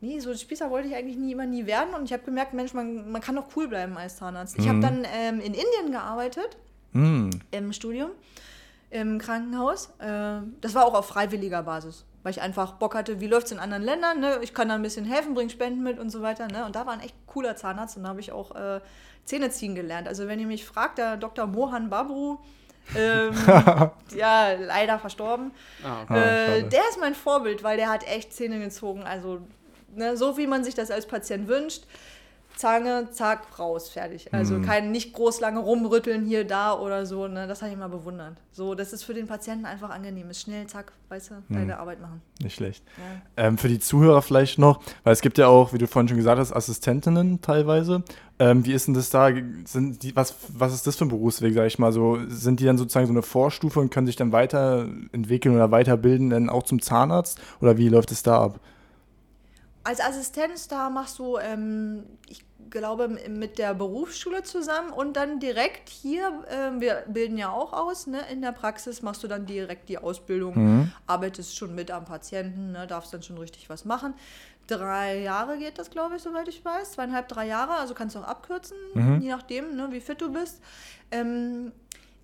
nee, so ein Spießer wollte ich eigentlich nie immer nie werden und ich habe gemerkt, Mensch, man, man kann doch cool bleiben als Zahnarzt. Ich habe dann ähm, in Indien gearbeitet Hm. im Studium, im Krankenhaus. Äh, Das war auch auf freiwilliger Basis, weil ich einfach Bock hatte, wie läuft es in anderen Ländern. Ne? Ich kann da ein bisschen helfen, bringe Spenden mit und so weiter. Ne? Und da war ein echt cooler Zahnarzt und da habe ich auch äh, Zähne ziehen gelernt. Also wenn ihr mich fragt, der Dr. Mohan Babru, ähm, ja, leider verstorben, Ah, Ah, äh, der ist mein Vorbild, weil der hat echt Zähne gezogen. Also ne, so wie man sich das als Patient wünscht. Zange, zack, raus, fertig. Also kein nicht groß lange rumrütteln hier, da oder so. Ne? Das habe ich immer bewundert. So, das ist für den Patienten einfach angenehm. Ist schnell, zack, weißt du, deine Arbeit machen. Nicht schlecht. Ja. Ähm, für die Zuhörer vielleicht noch, weil es gibt ja auch, wie du vorhin schon gesagt hast, Assistentinnen teilweise. Ähm, wie ist denn das da? Sind die, was, was ist das für ein Berufsweg, sag ich mal so? Sind die dann sozusagen so eine Vorstufe und können sich dann weiterentwickeln oder weiterbilden, dann auch zum Zahnarzt? Oder wie läuft es da ab? Als Assistenz, da machst du, ähm, ich glaube, mit der Berufsschule zusammen und dann direkt hier, ähm, wir bilden ja auch aus, ne, in der Praxis machst du dann direkt die Ausbildung, arbeitest schon mit am Patienten, ne, darfst dann schon richtig was machen. Drei Jahre geht das, glaube ich, soweit ich weiß. Zweieinhalb, drei Jahre, also kannst du auch abkürzen, je nachdem, ne, wie fit du bist. Ähm,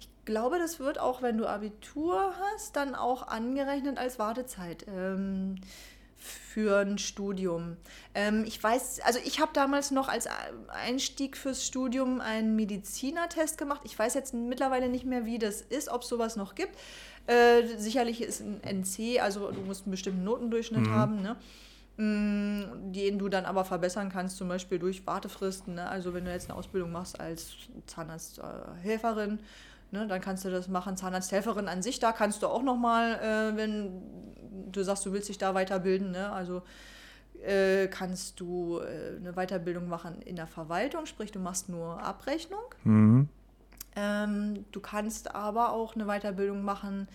ich glaube, das wird auch, wenn du Abitur hast, dann auch angerechnet als Wartezeit. Ähm, für ein Studium. Ähm, ich weiß, also ich habe damals noch als Einstieg fürs Studium einen Medizinertest gemacht. Ich weiß jetzt mittlerweile nicht mehr, wie das ist, ob es sowas noch gibt. Äh, sicherlich ist ein NC, also du musst einen bestimmten Notendurchschnitt haben, ne? Mm, den du dann aber verbessern kannst, zum Beispiel durch Wartefristen. Ne? Also wenn du jetzt eine Ausbildung machst als Zahnarzthelferin, ne, dann kannst du das machen. Zahnarzthelferin an sich, da kannst du auch nochmal, äh, wenn du sagst, du willst dich da weiterbilden, ne? also äh, kannst du äh, eine Weiterbildung machen in der Verwaltung, sprich du machst nur Abrechnung. Mhm. Ähm, du kannst aber auch eine Weiterbildung machen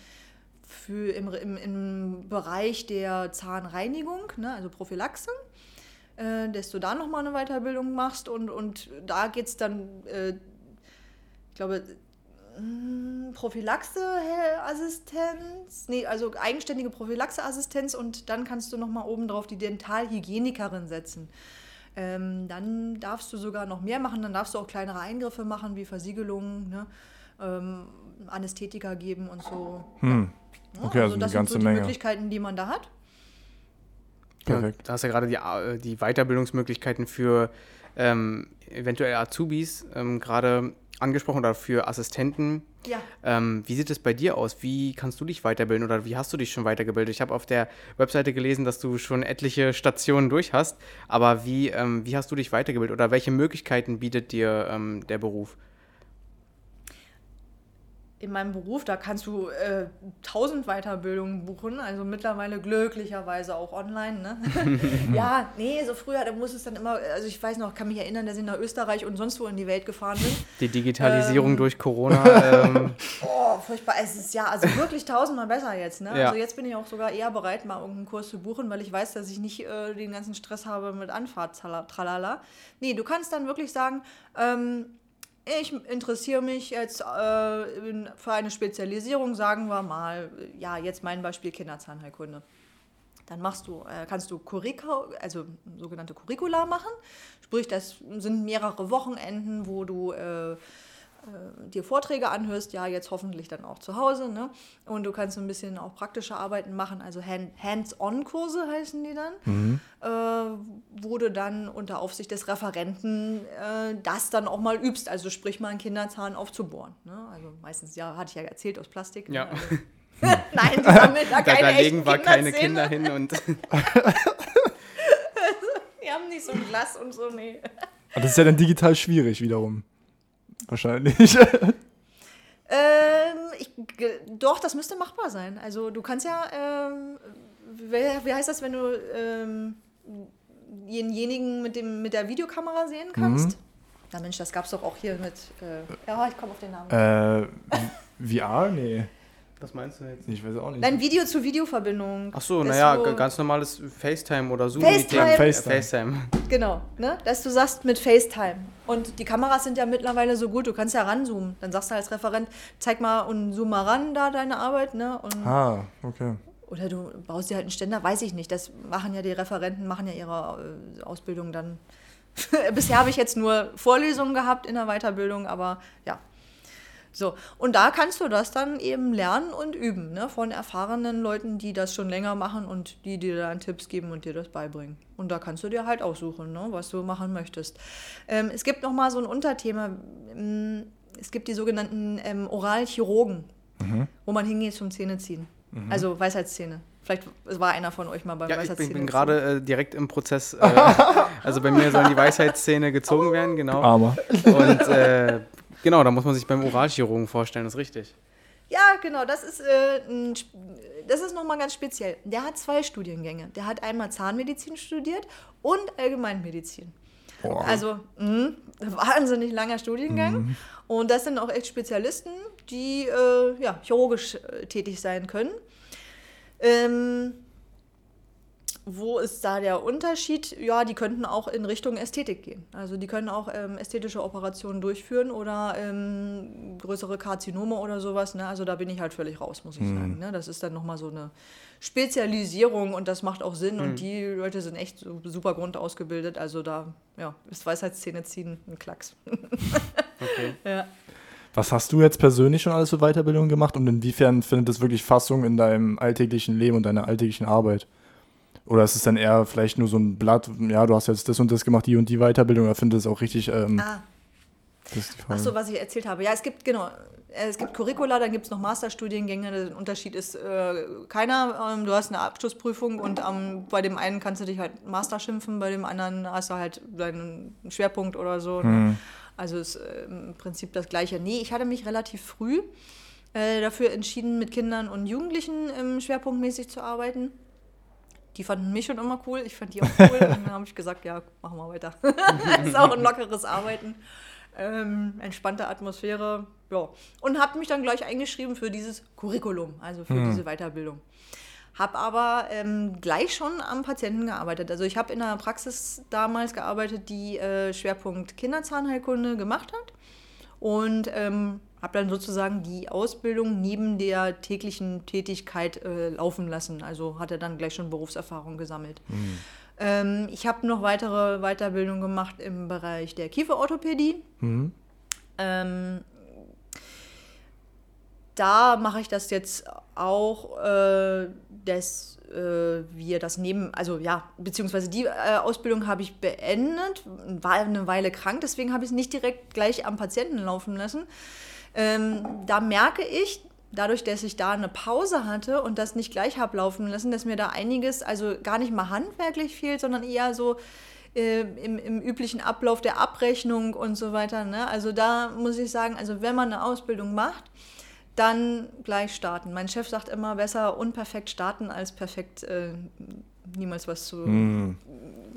für im, im, im Bereich der Zahnreinigung, ne, also Prophylaxe, äh, dass du da nochmal eine Weiterbildung machst und, und da geht es dann, äh, ich glaube, mh, Prophylaxe-Assistenz, nee, also eigenständige Prophylaxe-Assistenz und dann kannst du nochmal oben drauf die Dentalhygienikerin setzen. Ähm, dann darfst du sogar noch mehr machen, dann darfst du auch kleinere Eingriffe machen, wie Versiegelungen, ne? ähm, Anästhetika geben und so. Hm. Ja, Okay, also eine das ganze sind so die Menge. Möglichkeiten, die man da hat. Perfekt. Ja, da hast du ja gerade die, äh, die Weiterbildungsmöglichkeiten für ähm, eventuell Azubis ähm, gerade angesprochen oder für Assistenten. Ja. Ähm, wie sieht es bei dir aus? Wie kannst du dich weiterbilden oder wie hast du dich schon weitergebildet? Ich habe auf der Webseite gelesen, dass du schon etliche Stationen durch hast, aber wie, ähm, wie hast du dich weitergebildet oder welche Möglichkeiten bietet dir ähm, der Beruf? In meinem Beruf, da kannst du äh, tausend Weiterbildungen buchen, also mittlerweile glücklicherweise auch online. Ne? ja, nee, so früher, da muss es dann immer, also ich weiß noch, kann mich erinnern, dass ich nach Österreich und sonst wo in die Welt gefahren bin. Die Digitalisierung Ähm. durch Corona. ähm, Oh, furchtbar. Es ist ja also wirklich tausendmal besser jetzt. Ne? Ja. Also jetzt bin ich auch sogar eher bereit, mal irgendeinen Kurs zu buchen, weil ich weiß, dass ich nicht äh, den ganzen Stress habe mit Anfahrt, trala- tralala. Nee, du kannst dann wirklich sagen, ähm, ich interessiere mich jetzt äh, für eine Spezialisierung, sagen wir mal, ja, jetzt mein Beispiel Kinderzahnheilkunde. Dann machst du, äh, kannst du Curricula, also sogenannte Curricula machen. Sprich, das sind mehrere Wochenenden, wo du äh, äh, dir Vorträge anhörst, ja, jetzt hoffentlich dann auch zu Hause. Ne? Und du kannst ein bisschen auch praktische Arbeiten machen, also Hand- Hands-on-Kurse heißen die dann, äh, wo du dann unter Aufsicht des Referenten äh, das dann auch mal übst, also sprich mal einen Kinderzahn aufzubohren. Ne? Also meistens, ja, hatte ich ja erzählt, aus Plastik. ne? Ja. Also, Nein, die sammeln da Da, keine da legen wir keine. Kinder hin und Die haben nicht so ein Glas und so, nee. Aber das ist ja dann digital schwierig wiederum. Wahrscheinlich. Ähm, ich, doch, das müsste machbar sein. Also du kannst ja, ähm, wie, heißt das, wenn du ähm, denjenigen mit, dem, mit der Videokamera sehen kannst? Na Mensch, das gab's doch auch hier mit, äh, ja, ich komme auf den Namen. äh, VR? Nee. Was meinst du jetzt? Ich weiß auch nicht. Nein, Video-zu-Video-Verbindung. Ach so, naja, so- ganz normales FaceTime oder Zoom. FaceTime. FaceTime. FaceTime. Genau, ne? dass du sagst mit FaceTime. Und die Kameras sind ja mittlerweile so gut, du kannst ja ranzoomen. Dann sagst du als Referent, zeig mal und zoom mal ran da deine Arbeit. Ne? Und Ah, okay. Oder du baust dir halt einen Ständer, weiß ich nicht. Das machen ja die Referenten, machen ja ihre äh, Ausbildung dann. Bisher habe ich jetzt nur Vorlesungen gehabt in der Weiterbildung, aber ja. So, und da kannst du das dann eben lernen und üben, ne? von erfahrenen Leuten, die das schon länger machen und die dir dann Tipps geben und dir das beibringen. Und da kannst du dir halt aussuchen, ne? was du machen möchtest. Ähm, es gibt noch mal so ein Unterthema. ähm, Es gibt die sogenannten ähm, Oralchirurgen, wo man hingeht zum Zähneziehen. Also Weisheitszähne. Vielleicht war einer von euch mal beim Ja, ich Weisheitszähne. bin, bin gerade äh, direkt im Prozess. Äh, also bei mir sollen die Weisheitszähne gezogen werden, genau. Armer. Und äh, genau, da muss man sich beim Oralchirurgen vorstellen, das ist richtig. Ja, genau, das ist, äh, ein, das ist nochmal ganz speziell. Der hat zwei Studiengänge. Der hat einmal Zahnmedizin studiert und Allgemeinmedizin. Boah. Also, mh, wahnsinnig langer Studiengang. Und das sind auch echt Spezialisten, die äh, ja, chirurgisch äh, tätig sein können. Ähm, wo ist da der Unterschied? Ja, die könnten auch in Richtung Ästhetik gehen. Also die können auch ähm, ästhetische Operationen durchführen oder ähm, größere Karzinome oder sowas. Ne? Also da bin ich halt völlig raus, muss ich sagen. Ne? Das ist dann nochmal so eine Spezialisierung und das macht auch Sinn. Und die Leute sind echt so super grundausgebildet. Also da ja, ist Weisheitszähne ziehen ein Klacks. Okay. ja. Was hast du jetzt persönlich schon alles für Weiterbildung gemacht und inwiefern findet das wirklich Fassung in deinem alltäglichen Leben und deiner alltäglichen Arbeit? Oder ist es dann eher vielleicht nur so ein Blatt, ja, du hast jetzt das und das gemacht, die und die Weiterbildung, oder findet es auch richtig, ähm, Ah, Ach so, was ich erzählt habe. Ja, es gibt, genau, äh, es gibt Curricula, dann gibt es noch Masterstudiengänge. Der Unterschied ist äh, keiner. Ähm, du hast eine Abschlussprüfung und ähm, bei dem einen kannst du dich halt Master schimpfen, bei dem anderen hast du halt deinen Schwerpunkt oder so. Ne? Also ist äh, im Prinzip das Gleiche. Nee, ich hatte mich relativ früh äh, dafür entschieden, mit Kindern und Jugendlichen ähm, schwerpunktmäßig zu arbeiten. Die fanden mich schon immer cool, ich fand die auch cool. und dann habe ich gesagt, ja, machen wir weiter. ist auch ein lockeres Arbeiten. Ähm, entspannte Atmosphäre, ja. Und habe mich dann gleich eingeschrieben für dieses Curriculum, also für diese Weiterbildung. Habe aber ähm, gleich schon am Patienten gearbeitet. Also ich habe in einer Praxis damals gearbeitet, die äh, Schwerpunkt Kinderzahnheilkunde gemacht hat. Und ähm, habe dann sozusagen die Ausbildung neben der täglichen Tätigkeit äh, laufen lassen. Also hatte dann gleich schon Berufserfahrung gesammelt. Ähm, ich habe noch weitere Weiterbildung gemacht im Bereich der Kieferorthopädie. Mhm. Ähm, da mache ich das jetzt auch, äh, dass äh, wir das neben, also ja, beziehungsweise die äh, Ausbildung habe ich beendet, war eine Weile krank, deswegen habe ich es nicht direkt gleich am Patienten laufen lassen. Ähm, da merke ich, dadurch, dass ich da eine Pause hatte und das nicht gleich habe laufen lassen, dass mir da einiges, also gar nicht mal handwerklich fehlt, sondern eher so äh, im, im üblichen Ablauf der Abrechnung und so weiter. Ne? Also da muss ich sagen, also wenn man eine Ausbildung macht, dann gleich starten. Mein Chef sagt immer, besser unperfekt starten als perfekt äh, niemals was zu, Mhm.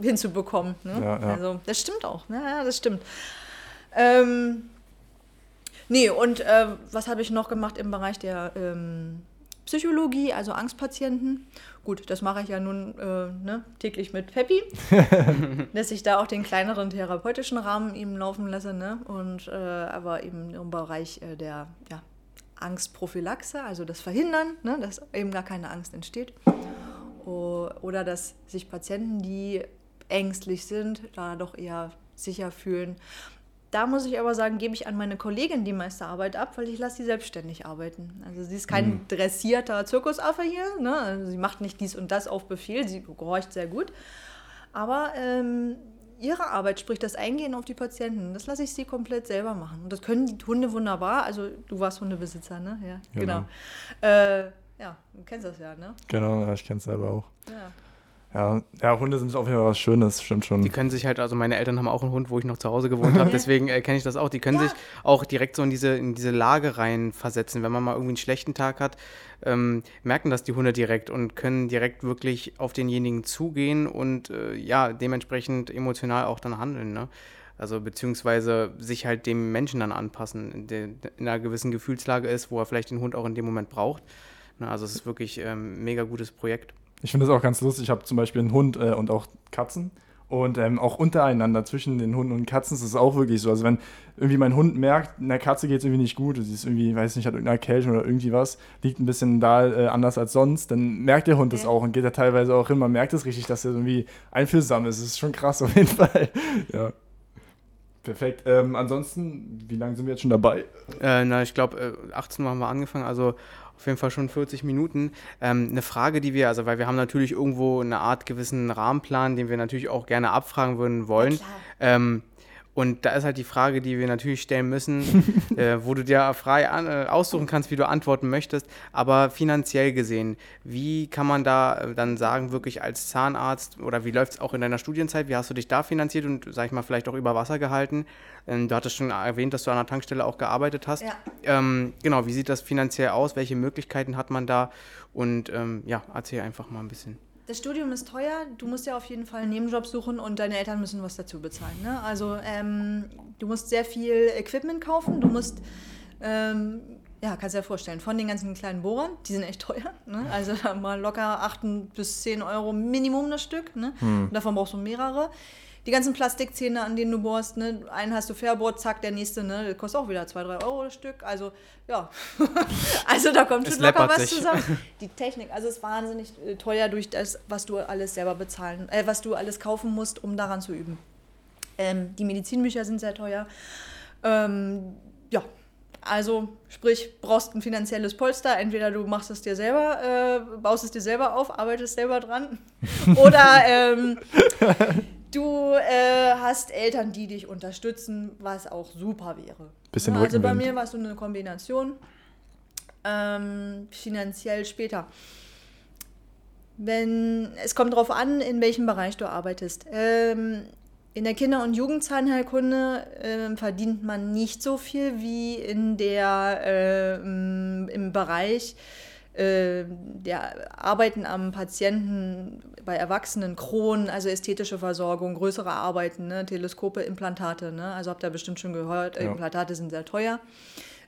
hinzubekommen. Ne? Ja, ja. Also das stimmt auch. Ne? Ja, das stimmt. Ähm, nee, und äh, was habe ich noch gemacht im Bereich der ähm, Psychologie, also Angstpatienten? Gut, das mache ich ja nun äh, ne, täglich mit Peppi, dass ich da auch den kleineren therapeutischen Rahmen eben laufen lasse, ne? Und äh, aber eben im Bereich äh, der ja, Angstprophylaxe, also das Verhindern, ne? dass eben gar keine Angst entsteht. oder dass sich Patienten, die ängstlich sind, da doch eher sicher fühlen. Da muss ich aber sagen, gebe ich an meine Kollegin die meiste Arbeit ab, weil ich lasse sie selbstständig arbeiten. Also sie ist kein mhm. dressierter Zirkusaffe hier. Ne? Also sie macht nicht dies und das auf Befehl, sie gehorcht sehr gut. Aber ähm, ihre Arbeit, sprich das Eingehen auf die Patienten, das lasse ich sie komplett selber machen. Und das können die Hunde wunderbar. Also du warst Hundebesitzer, ne? Ja, genau. genau. Äh, ja, du kennst das ja, ne? Genau, ich kenne es selber auch. Ja. Ja, ja, Hunde sind auf jeden Fall was Schönes, stimmt schon. Die können sich halt, also meine Eltern haben auch einen Hund, wo ich noch zu Hause gewohnt habe, deswegen äh, kenne ich das auch. Die können ja. sich auch direkt so in diese, in diese Lage rein versetzen. Wenn man mal irgendwie einen schlechten Tag hat, ähm, merken das die Hunde direkt und können direkt wirklich auf denjenigen zugehen und äh, ja, dementsprechend emotional auch dann handeln. Ne? Also beziehungsweise sich halt dem Menschen dann anpassen, der in einer gewissen Gefühlslage ist, wo er vielleicht den Hund auch in dem Moment braucht. Ne? Also es ist wirklich ähm, ein mega gutes Projekt. Ich finde das auch ganz lustig. Ich habe zum Beispiel einen Hund äh, und auch Katzen. Und ähm, auch untereinander zwischen den Hunden und Katzen ist es auch wirklich so. Also wenn irgendwie mein Hund merkt, einer Katze geht es irgendwie nicht gut, sie ist irgendwie, weiß nicht, hat irgendeine Erkältung oder irgendwie was, liegt ein bisschen da äh, anders als sonst, dann merkt der Hund das auch und geht da teilweise auch hin. Man merkt es richtig, dass er irgendwie einfühlsam ist. Das ist schon krass auf jeden Fall. ja. Perfekt. Ähm, ansonsten, wie lange sind wir jetzt schon dabei? Äh, na, ich glaube, äh, 18 Uhr haben wir angefangen. Also auf jeden Fall schon 40 Minuten. Ähm, eine Frage, die wir, also weil wir haben natürlich irgendwo eine Art gewissen Rahmenplan, den wir natürlich auch gerne abfragen würden wollen. Ähm, und da ist halt die Frage, die wir natürlich stellen müssen, äh, wo du dir frei an, äh, aussuchen kannst, wie du antworten möchtest. Aber finanziell gesehen, wie kann man da äh, dann sagen, wirklich als Zahnarzt oder wie läuft es auch in deiner Studienzeit? Wie hast du dich da finanziert und, sag ich mal, vielleicht auch über Wasser gehalten? Ähm, du hattest schon erwähnt, dass du an der Tankstelle auch gearbeitet hast. Ja. Ähm, genau, wie sieht das finanziell aus? Welche Möglichkeiten hat man da? Und ähm, ja, erzähl einfach mal ein bisschen das Studium ist teuer, du musst ja auf jeden Fall einen Nebenjob suchen und deine Eltern müssen was dazu bezahlen. Ne? Also ähm, du musst sehr viel Equipment kaufen, du musst, ähm, ja, kannst dir ja vorstellen, von den ganzen kleinen Bohrern, die sind echt teuer. Ne? Also mal locker 8 bis 10 Euro Minimum das Stück. Ne? Hm. davon brauchst du mehrere die ganzen Plastikzähne, an denen du bohrst, ne? einen hast du verbohrt, zack, der nächste, ne? der kostet auch wieder 2, 3 Euro das Stück. Also, ja. also da kommt schon locker was sich. zusammen. Die Technik, also ist wahnsinnig äh, teuer durch das, was du alles selber bezahlen, äh, was du alles kaufen musst, um daran zu üben. Ähm, die Medizinbücher sind sehr teuer. Ähm, ja, also sprich, brauchst ein finanzielles Polster. Entweder du machst es dir selber, äh, baust es dir selber auf, arbeitest selber dran. Oder ähm, Du äh, hast Eltern, die dich unterstützen, was auch super wäre. Bisschen ja, also bei mir war es so eine Kombination. Ähm, finanziell später. Wenn, es kommt darauf an, in welchem Bereich du arbeitest. Ähm, in der Kinder- und Jugendzahnheilkunde äh, verdient man nicht so viel wie in der, äh, im Bereich äh, der Arbeiten am Patienten bei Erwachsenen, Kronen, also ästhetische Versorgung, größere Arbeiten, ne, Teleskope, Implantate. Ne? Also habt ihr bestimmt schon gehört, ja. Implantate sind sehr teuer.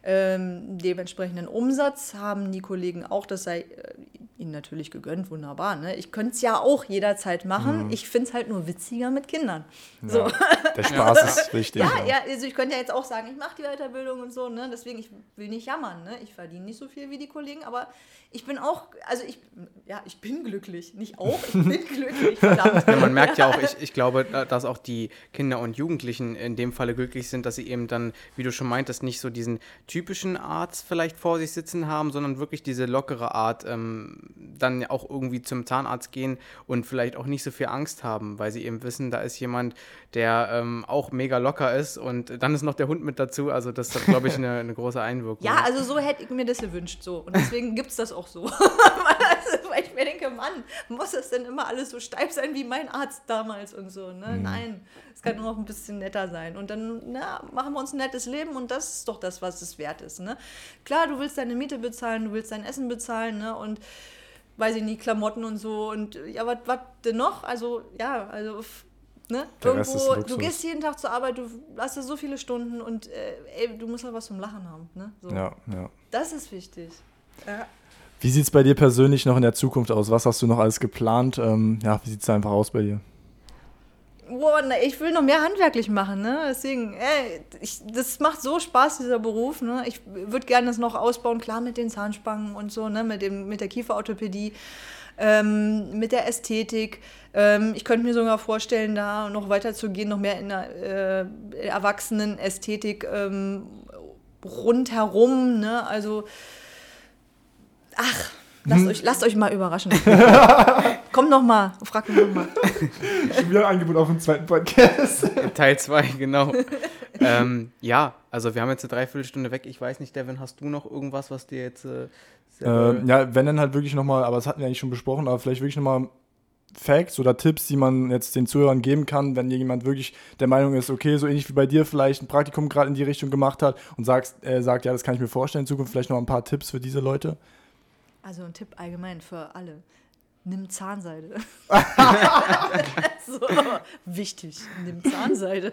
Ähm, dementsprechenden Umsatz haben die Kollegen auch, das sei äh, ihnen natürlich gegönnt, wunderbar. Ne? Ich könnte es ja auch jederzeit machen. Mhm. Ich finde es halt nur witziger mit Kindern. Ja, so. Der Spaß ist wichtig. Ja, ja, also ich könnte ja jetzt auch sagen, ich mache die Weiterbildung und so, ne? deswegen ich will nicht jammern. Ne? Ich verdiene nicht so viel wie die Kollegen, aber ich bin auch, also ich, ja, ich bin glücklich. Nicht auch, ich bin glücklich, verdammt. Ja, man merkt ja auch, ich, ich glaube, dass auch die Kinder und Jugendlichen in dem Falle glücklich sind, dass sie eben dann, wie du schon meintest, nicht so diesen typischen Arzt vielleicht vor sich sitzen haben, sondern wirklich diese lockere Art, ähm, dann auch irgendwie zum Zahnarzt gehen und vielleicht auch nicht so viel Angst haben, weil sie eben wissen, da ist jemand, der ähm, auch mega locker ist und dann ist noch der Hund mit dazu. Also das hat, glaube ich, eine, eine große Einwirkung. Ja, also so hätte ich mir das gewünscht so. Und deswegen gibt es das auch so. Weil ich mir denke, Mann, muss das denn immer alles so steif sein wie mein Arzt damals und so? Ne? Mhm. Nein, es kann nur noch ein bisschen netter sein. Und dann na, machen wir uns ein nettes Leben und das ist doch das, was es wert ist. Ne? Klar, du willst deine Miete bezahlen, du willst dein Essen bezahlen ne? und weiß ich nicht, Klamotten und so. Und ja, was denn noch? Also, ja, also Ne? Irgendwo, du gehst jeden Tag zur Arbeit, du hast so viele Stunden und äh, ey, du musst halt was zum Lachen haben. Ne? So. Ja, ja. Das ist wichtig. Ja. Wie sieht es bei dir persönlich noch in der Zukunft aus? Was hast du noch alles geplant? Ähm, ja, wie sieht es einfach aus bei dir? Boah, ich will noch mehr handwerklich machen, ne? Deswegen, ey, ich, das macht so Spaß, dieser Beruf, ne? Ich würde gerne das noch ausbauen, klar mit den Zahnspangen und so, ne? Mit, dem, mit der Kieferorthopädie, ähm, mit der Ästhetik. Ähm, ich könnte mir sogar vorstellen, da noch weiterzugehen, noch mehr in der äh, Erwachsenen-Ästhetik ähm, rundherum, ne? Also, ach, Lasst, euch, lasst euch mal überraschen. Komm noch mal, frag mich noch mal. Schon wieder ein Angebot auf dem zweiten Podcast. Teil 2, genau. ähm, ja, also wir haben jetzt eine Dreiviertelstunde weg. Ich weiß nicht, Devin, hast du noch irgendwas, was dir jetzt... Äh, ähm, ja, wenn dann halt wirklich nochmal, aber das hatten wir eigentlich schon besprochen, aber vielleicht wirklich nochmal Facts oder Tipps, die man jetzt den Zuhörern geben kann, wenn jemand wirklich der Meinung ist, okay, so ähnlich wie bei dir vielleicht ein Praktikum gerade in die Richtung gemacht hat und sagst, äh, sagt, ja, das kann ich mir vorstellen in Zukunft, vielleicht noch ein paar Tipps für diese Leute? Also ein Tipp allgemein für alle. Nimm Zahnseide. so, wichtig. Nimm Zahnseide.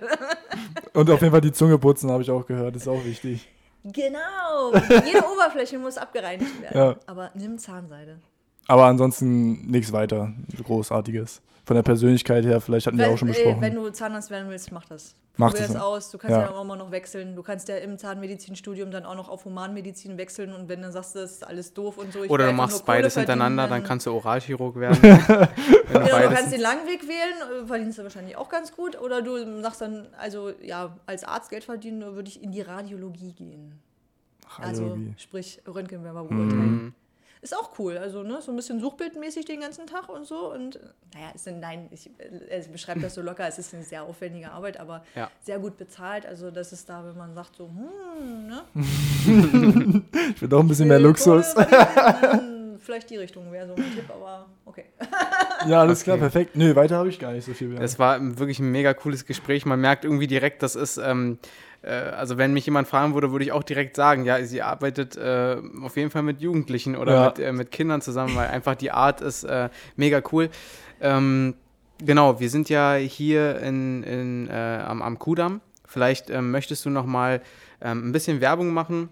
Und auf jeden Fall die Zunge putzen, habe ich auch gehört. ist auch wichtig. Genau. Jede Oberfläche muss abgereinigt werden. Ja. Aber nimm Zahnseide. Aber ansonsten nichts weiter Großartiges von der Persönlichkeit her, vielleicht hatten wir auch schon besprochen. Wenn du Zahnarzt werden willst, mach das. Mach Probier das das aus. Du kannst ja. ja auch immer noch wechseln. Du kannst ja im Zahnmedizinstudium dann auch noch auf Humanmedizin wechseln und wenn du sagst, das ist alles doof und so. Oder du machst beides hintereinander, dann kannst du Oralchirurg werden. genau, du kannst den langen Weg wählen, äh, verdienst du wahrscheinlich auch ganz gut. Oder du sagst dann, also ja, als Arzt Geld verdienen, würde ich in die Radiologie gehen. Radiologie. Also sprich Röntgenwärmer beurteilen. Mm. Ist auch cool, also ne, so ein bisschen suchbildmäßig den ganzen Tag und so. Und naja, ist ein, nein, ich, äh, ich beschreibe das so locker, es ist eine sehr aufwendige Arbeit, aber ja. sehr gut bezahlt. Also das ist da, wenn man sagt so, hm, ne? ich will doch ein bisschen mehr Luxus. Kohle, vielleicht die Richtung wäre so ein Tipp, aber okay. ja, alles klar, perfekt. Nö, weiter habe ich gar nicht so viel mehr. Es war wirklich ein mega cooles Gespräch. Man merkt irgendwie direkt, das ist. Ähm, äh, also wenn mich jemand fragen würde, würde ich auch direkt sagen, ja, sie arbeitet äh, auf jeden Fall mit Jugendlichen oder ja. mit, äh, mit Kindern zusammen, weil einfach die Art ist äh, mega cool. Ähm, genau, wir sind ja hier in, in, äh, am, am Kudamm. Vielleicht ähm, möchtest du noch mal ähm, ein bisschen Werbung machen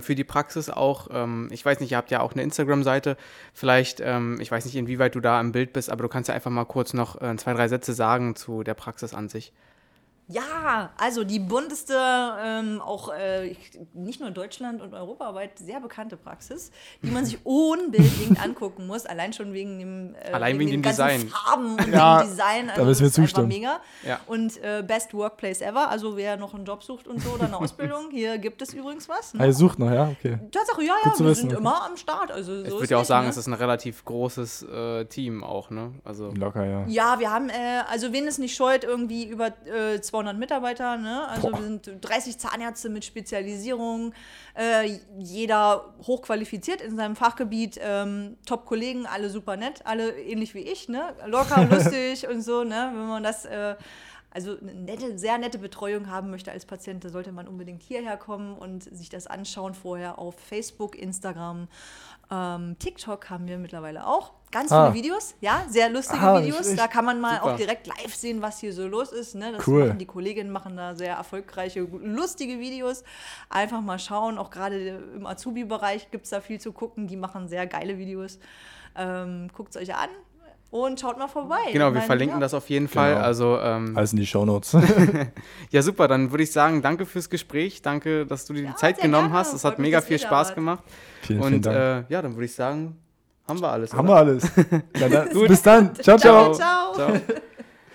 für die Praxis auch. Ähm, ich weiß nicht, ihr habt ja auch eine Instagram-Seite. Vielleicht, ich weiß nicht, inwieweit du da im Bild bist, aber du kannst ja einfach mal kurz noch zwei, drei Sätze sagen zu der Praxis an sich. Ja, also die bunteste, ähm, auch äh, nicht nur in Deutschland und europaweit sehr bekannte Praxis, die man sich unbedingt angucken muss, allein schon wegen dem, äh, allein wegen, wegen dem Design. Farben und ja, dem Design. Also da müssen wir zustimmen. mega. Ja. Und äh, Best Workplace ever, also wer noch einen Job sucht und so oder eine Ausbildung, hier gibt es übrigens was. Ne? Er sucht noch, ja, okay. Tatsache, ja, ja, wir wissen, sind immer am Start. Also, so ich würde ja auch sagen, ne? es ist ein relativ großes äh, Team auch, ne? Also Locker, ja. Ja, wir haben, äh, also wen es nicht scheut, irgendwie über 200 äh, Mitarbeiter, Ne? Also Boah. wir sind 30 Zahnärzte mit Spezialisierung, äh, jeder hochqualifiziert in seinem Fachgebiet, ähm, Top-Kollegen, alle super nett, alle ähnlich wie ich, ne? locker, lustig und so. Ne? Wenn man das... Äh, also eine nette, sehr nette Betreuung haben möchte als Patient, sollte man unbedingt hierher kommen und sich das anschauen vorher auf Facebook, Instagram ähm, TikTok haben wir mittlerweile auch. Ganz ah. viele Videos, ja, sehr lustige ah, Videos. Da kann man mal super. auch direkt live sehen, was hier so los ist. Ne? Das cool. machen die Kolleginnen machen da sehr erfolgreiche, lustige Videos. Einfach mal schauen, auch gerade im Azubi-Bereich gibt es da viel zu gucken. Die machen sehr geile Videos. Ähm, Guckt es euch an, und schaut mal vorbei. Genau, wir meine, verlinken ja. das auf jeden Fall. Genau. Also, ähm, Alles in die Shownotes. ja, super. Dann würde ich sagen, danke fürs Gespräch. Danke, dass du dir ja, die Zeit genommen gerne. hast. Es hat mega viel Spaß gemacht. Vielen, Und vielen Dank. Äh, ja, dann würde ich sagen, haben wir alles. Haben oder? wir alles. Ja, dann, bis dann. ciao. ciao. ciao. ciao.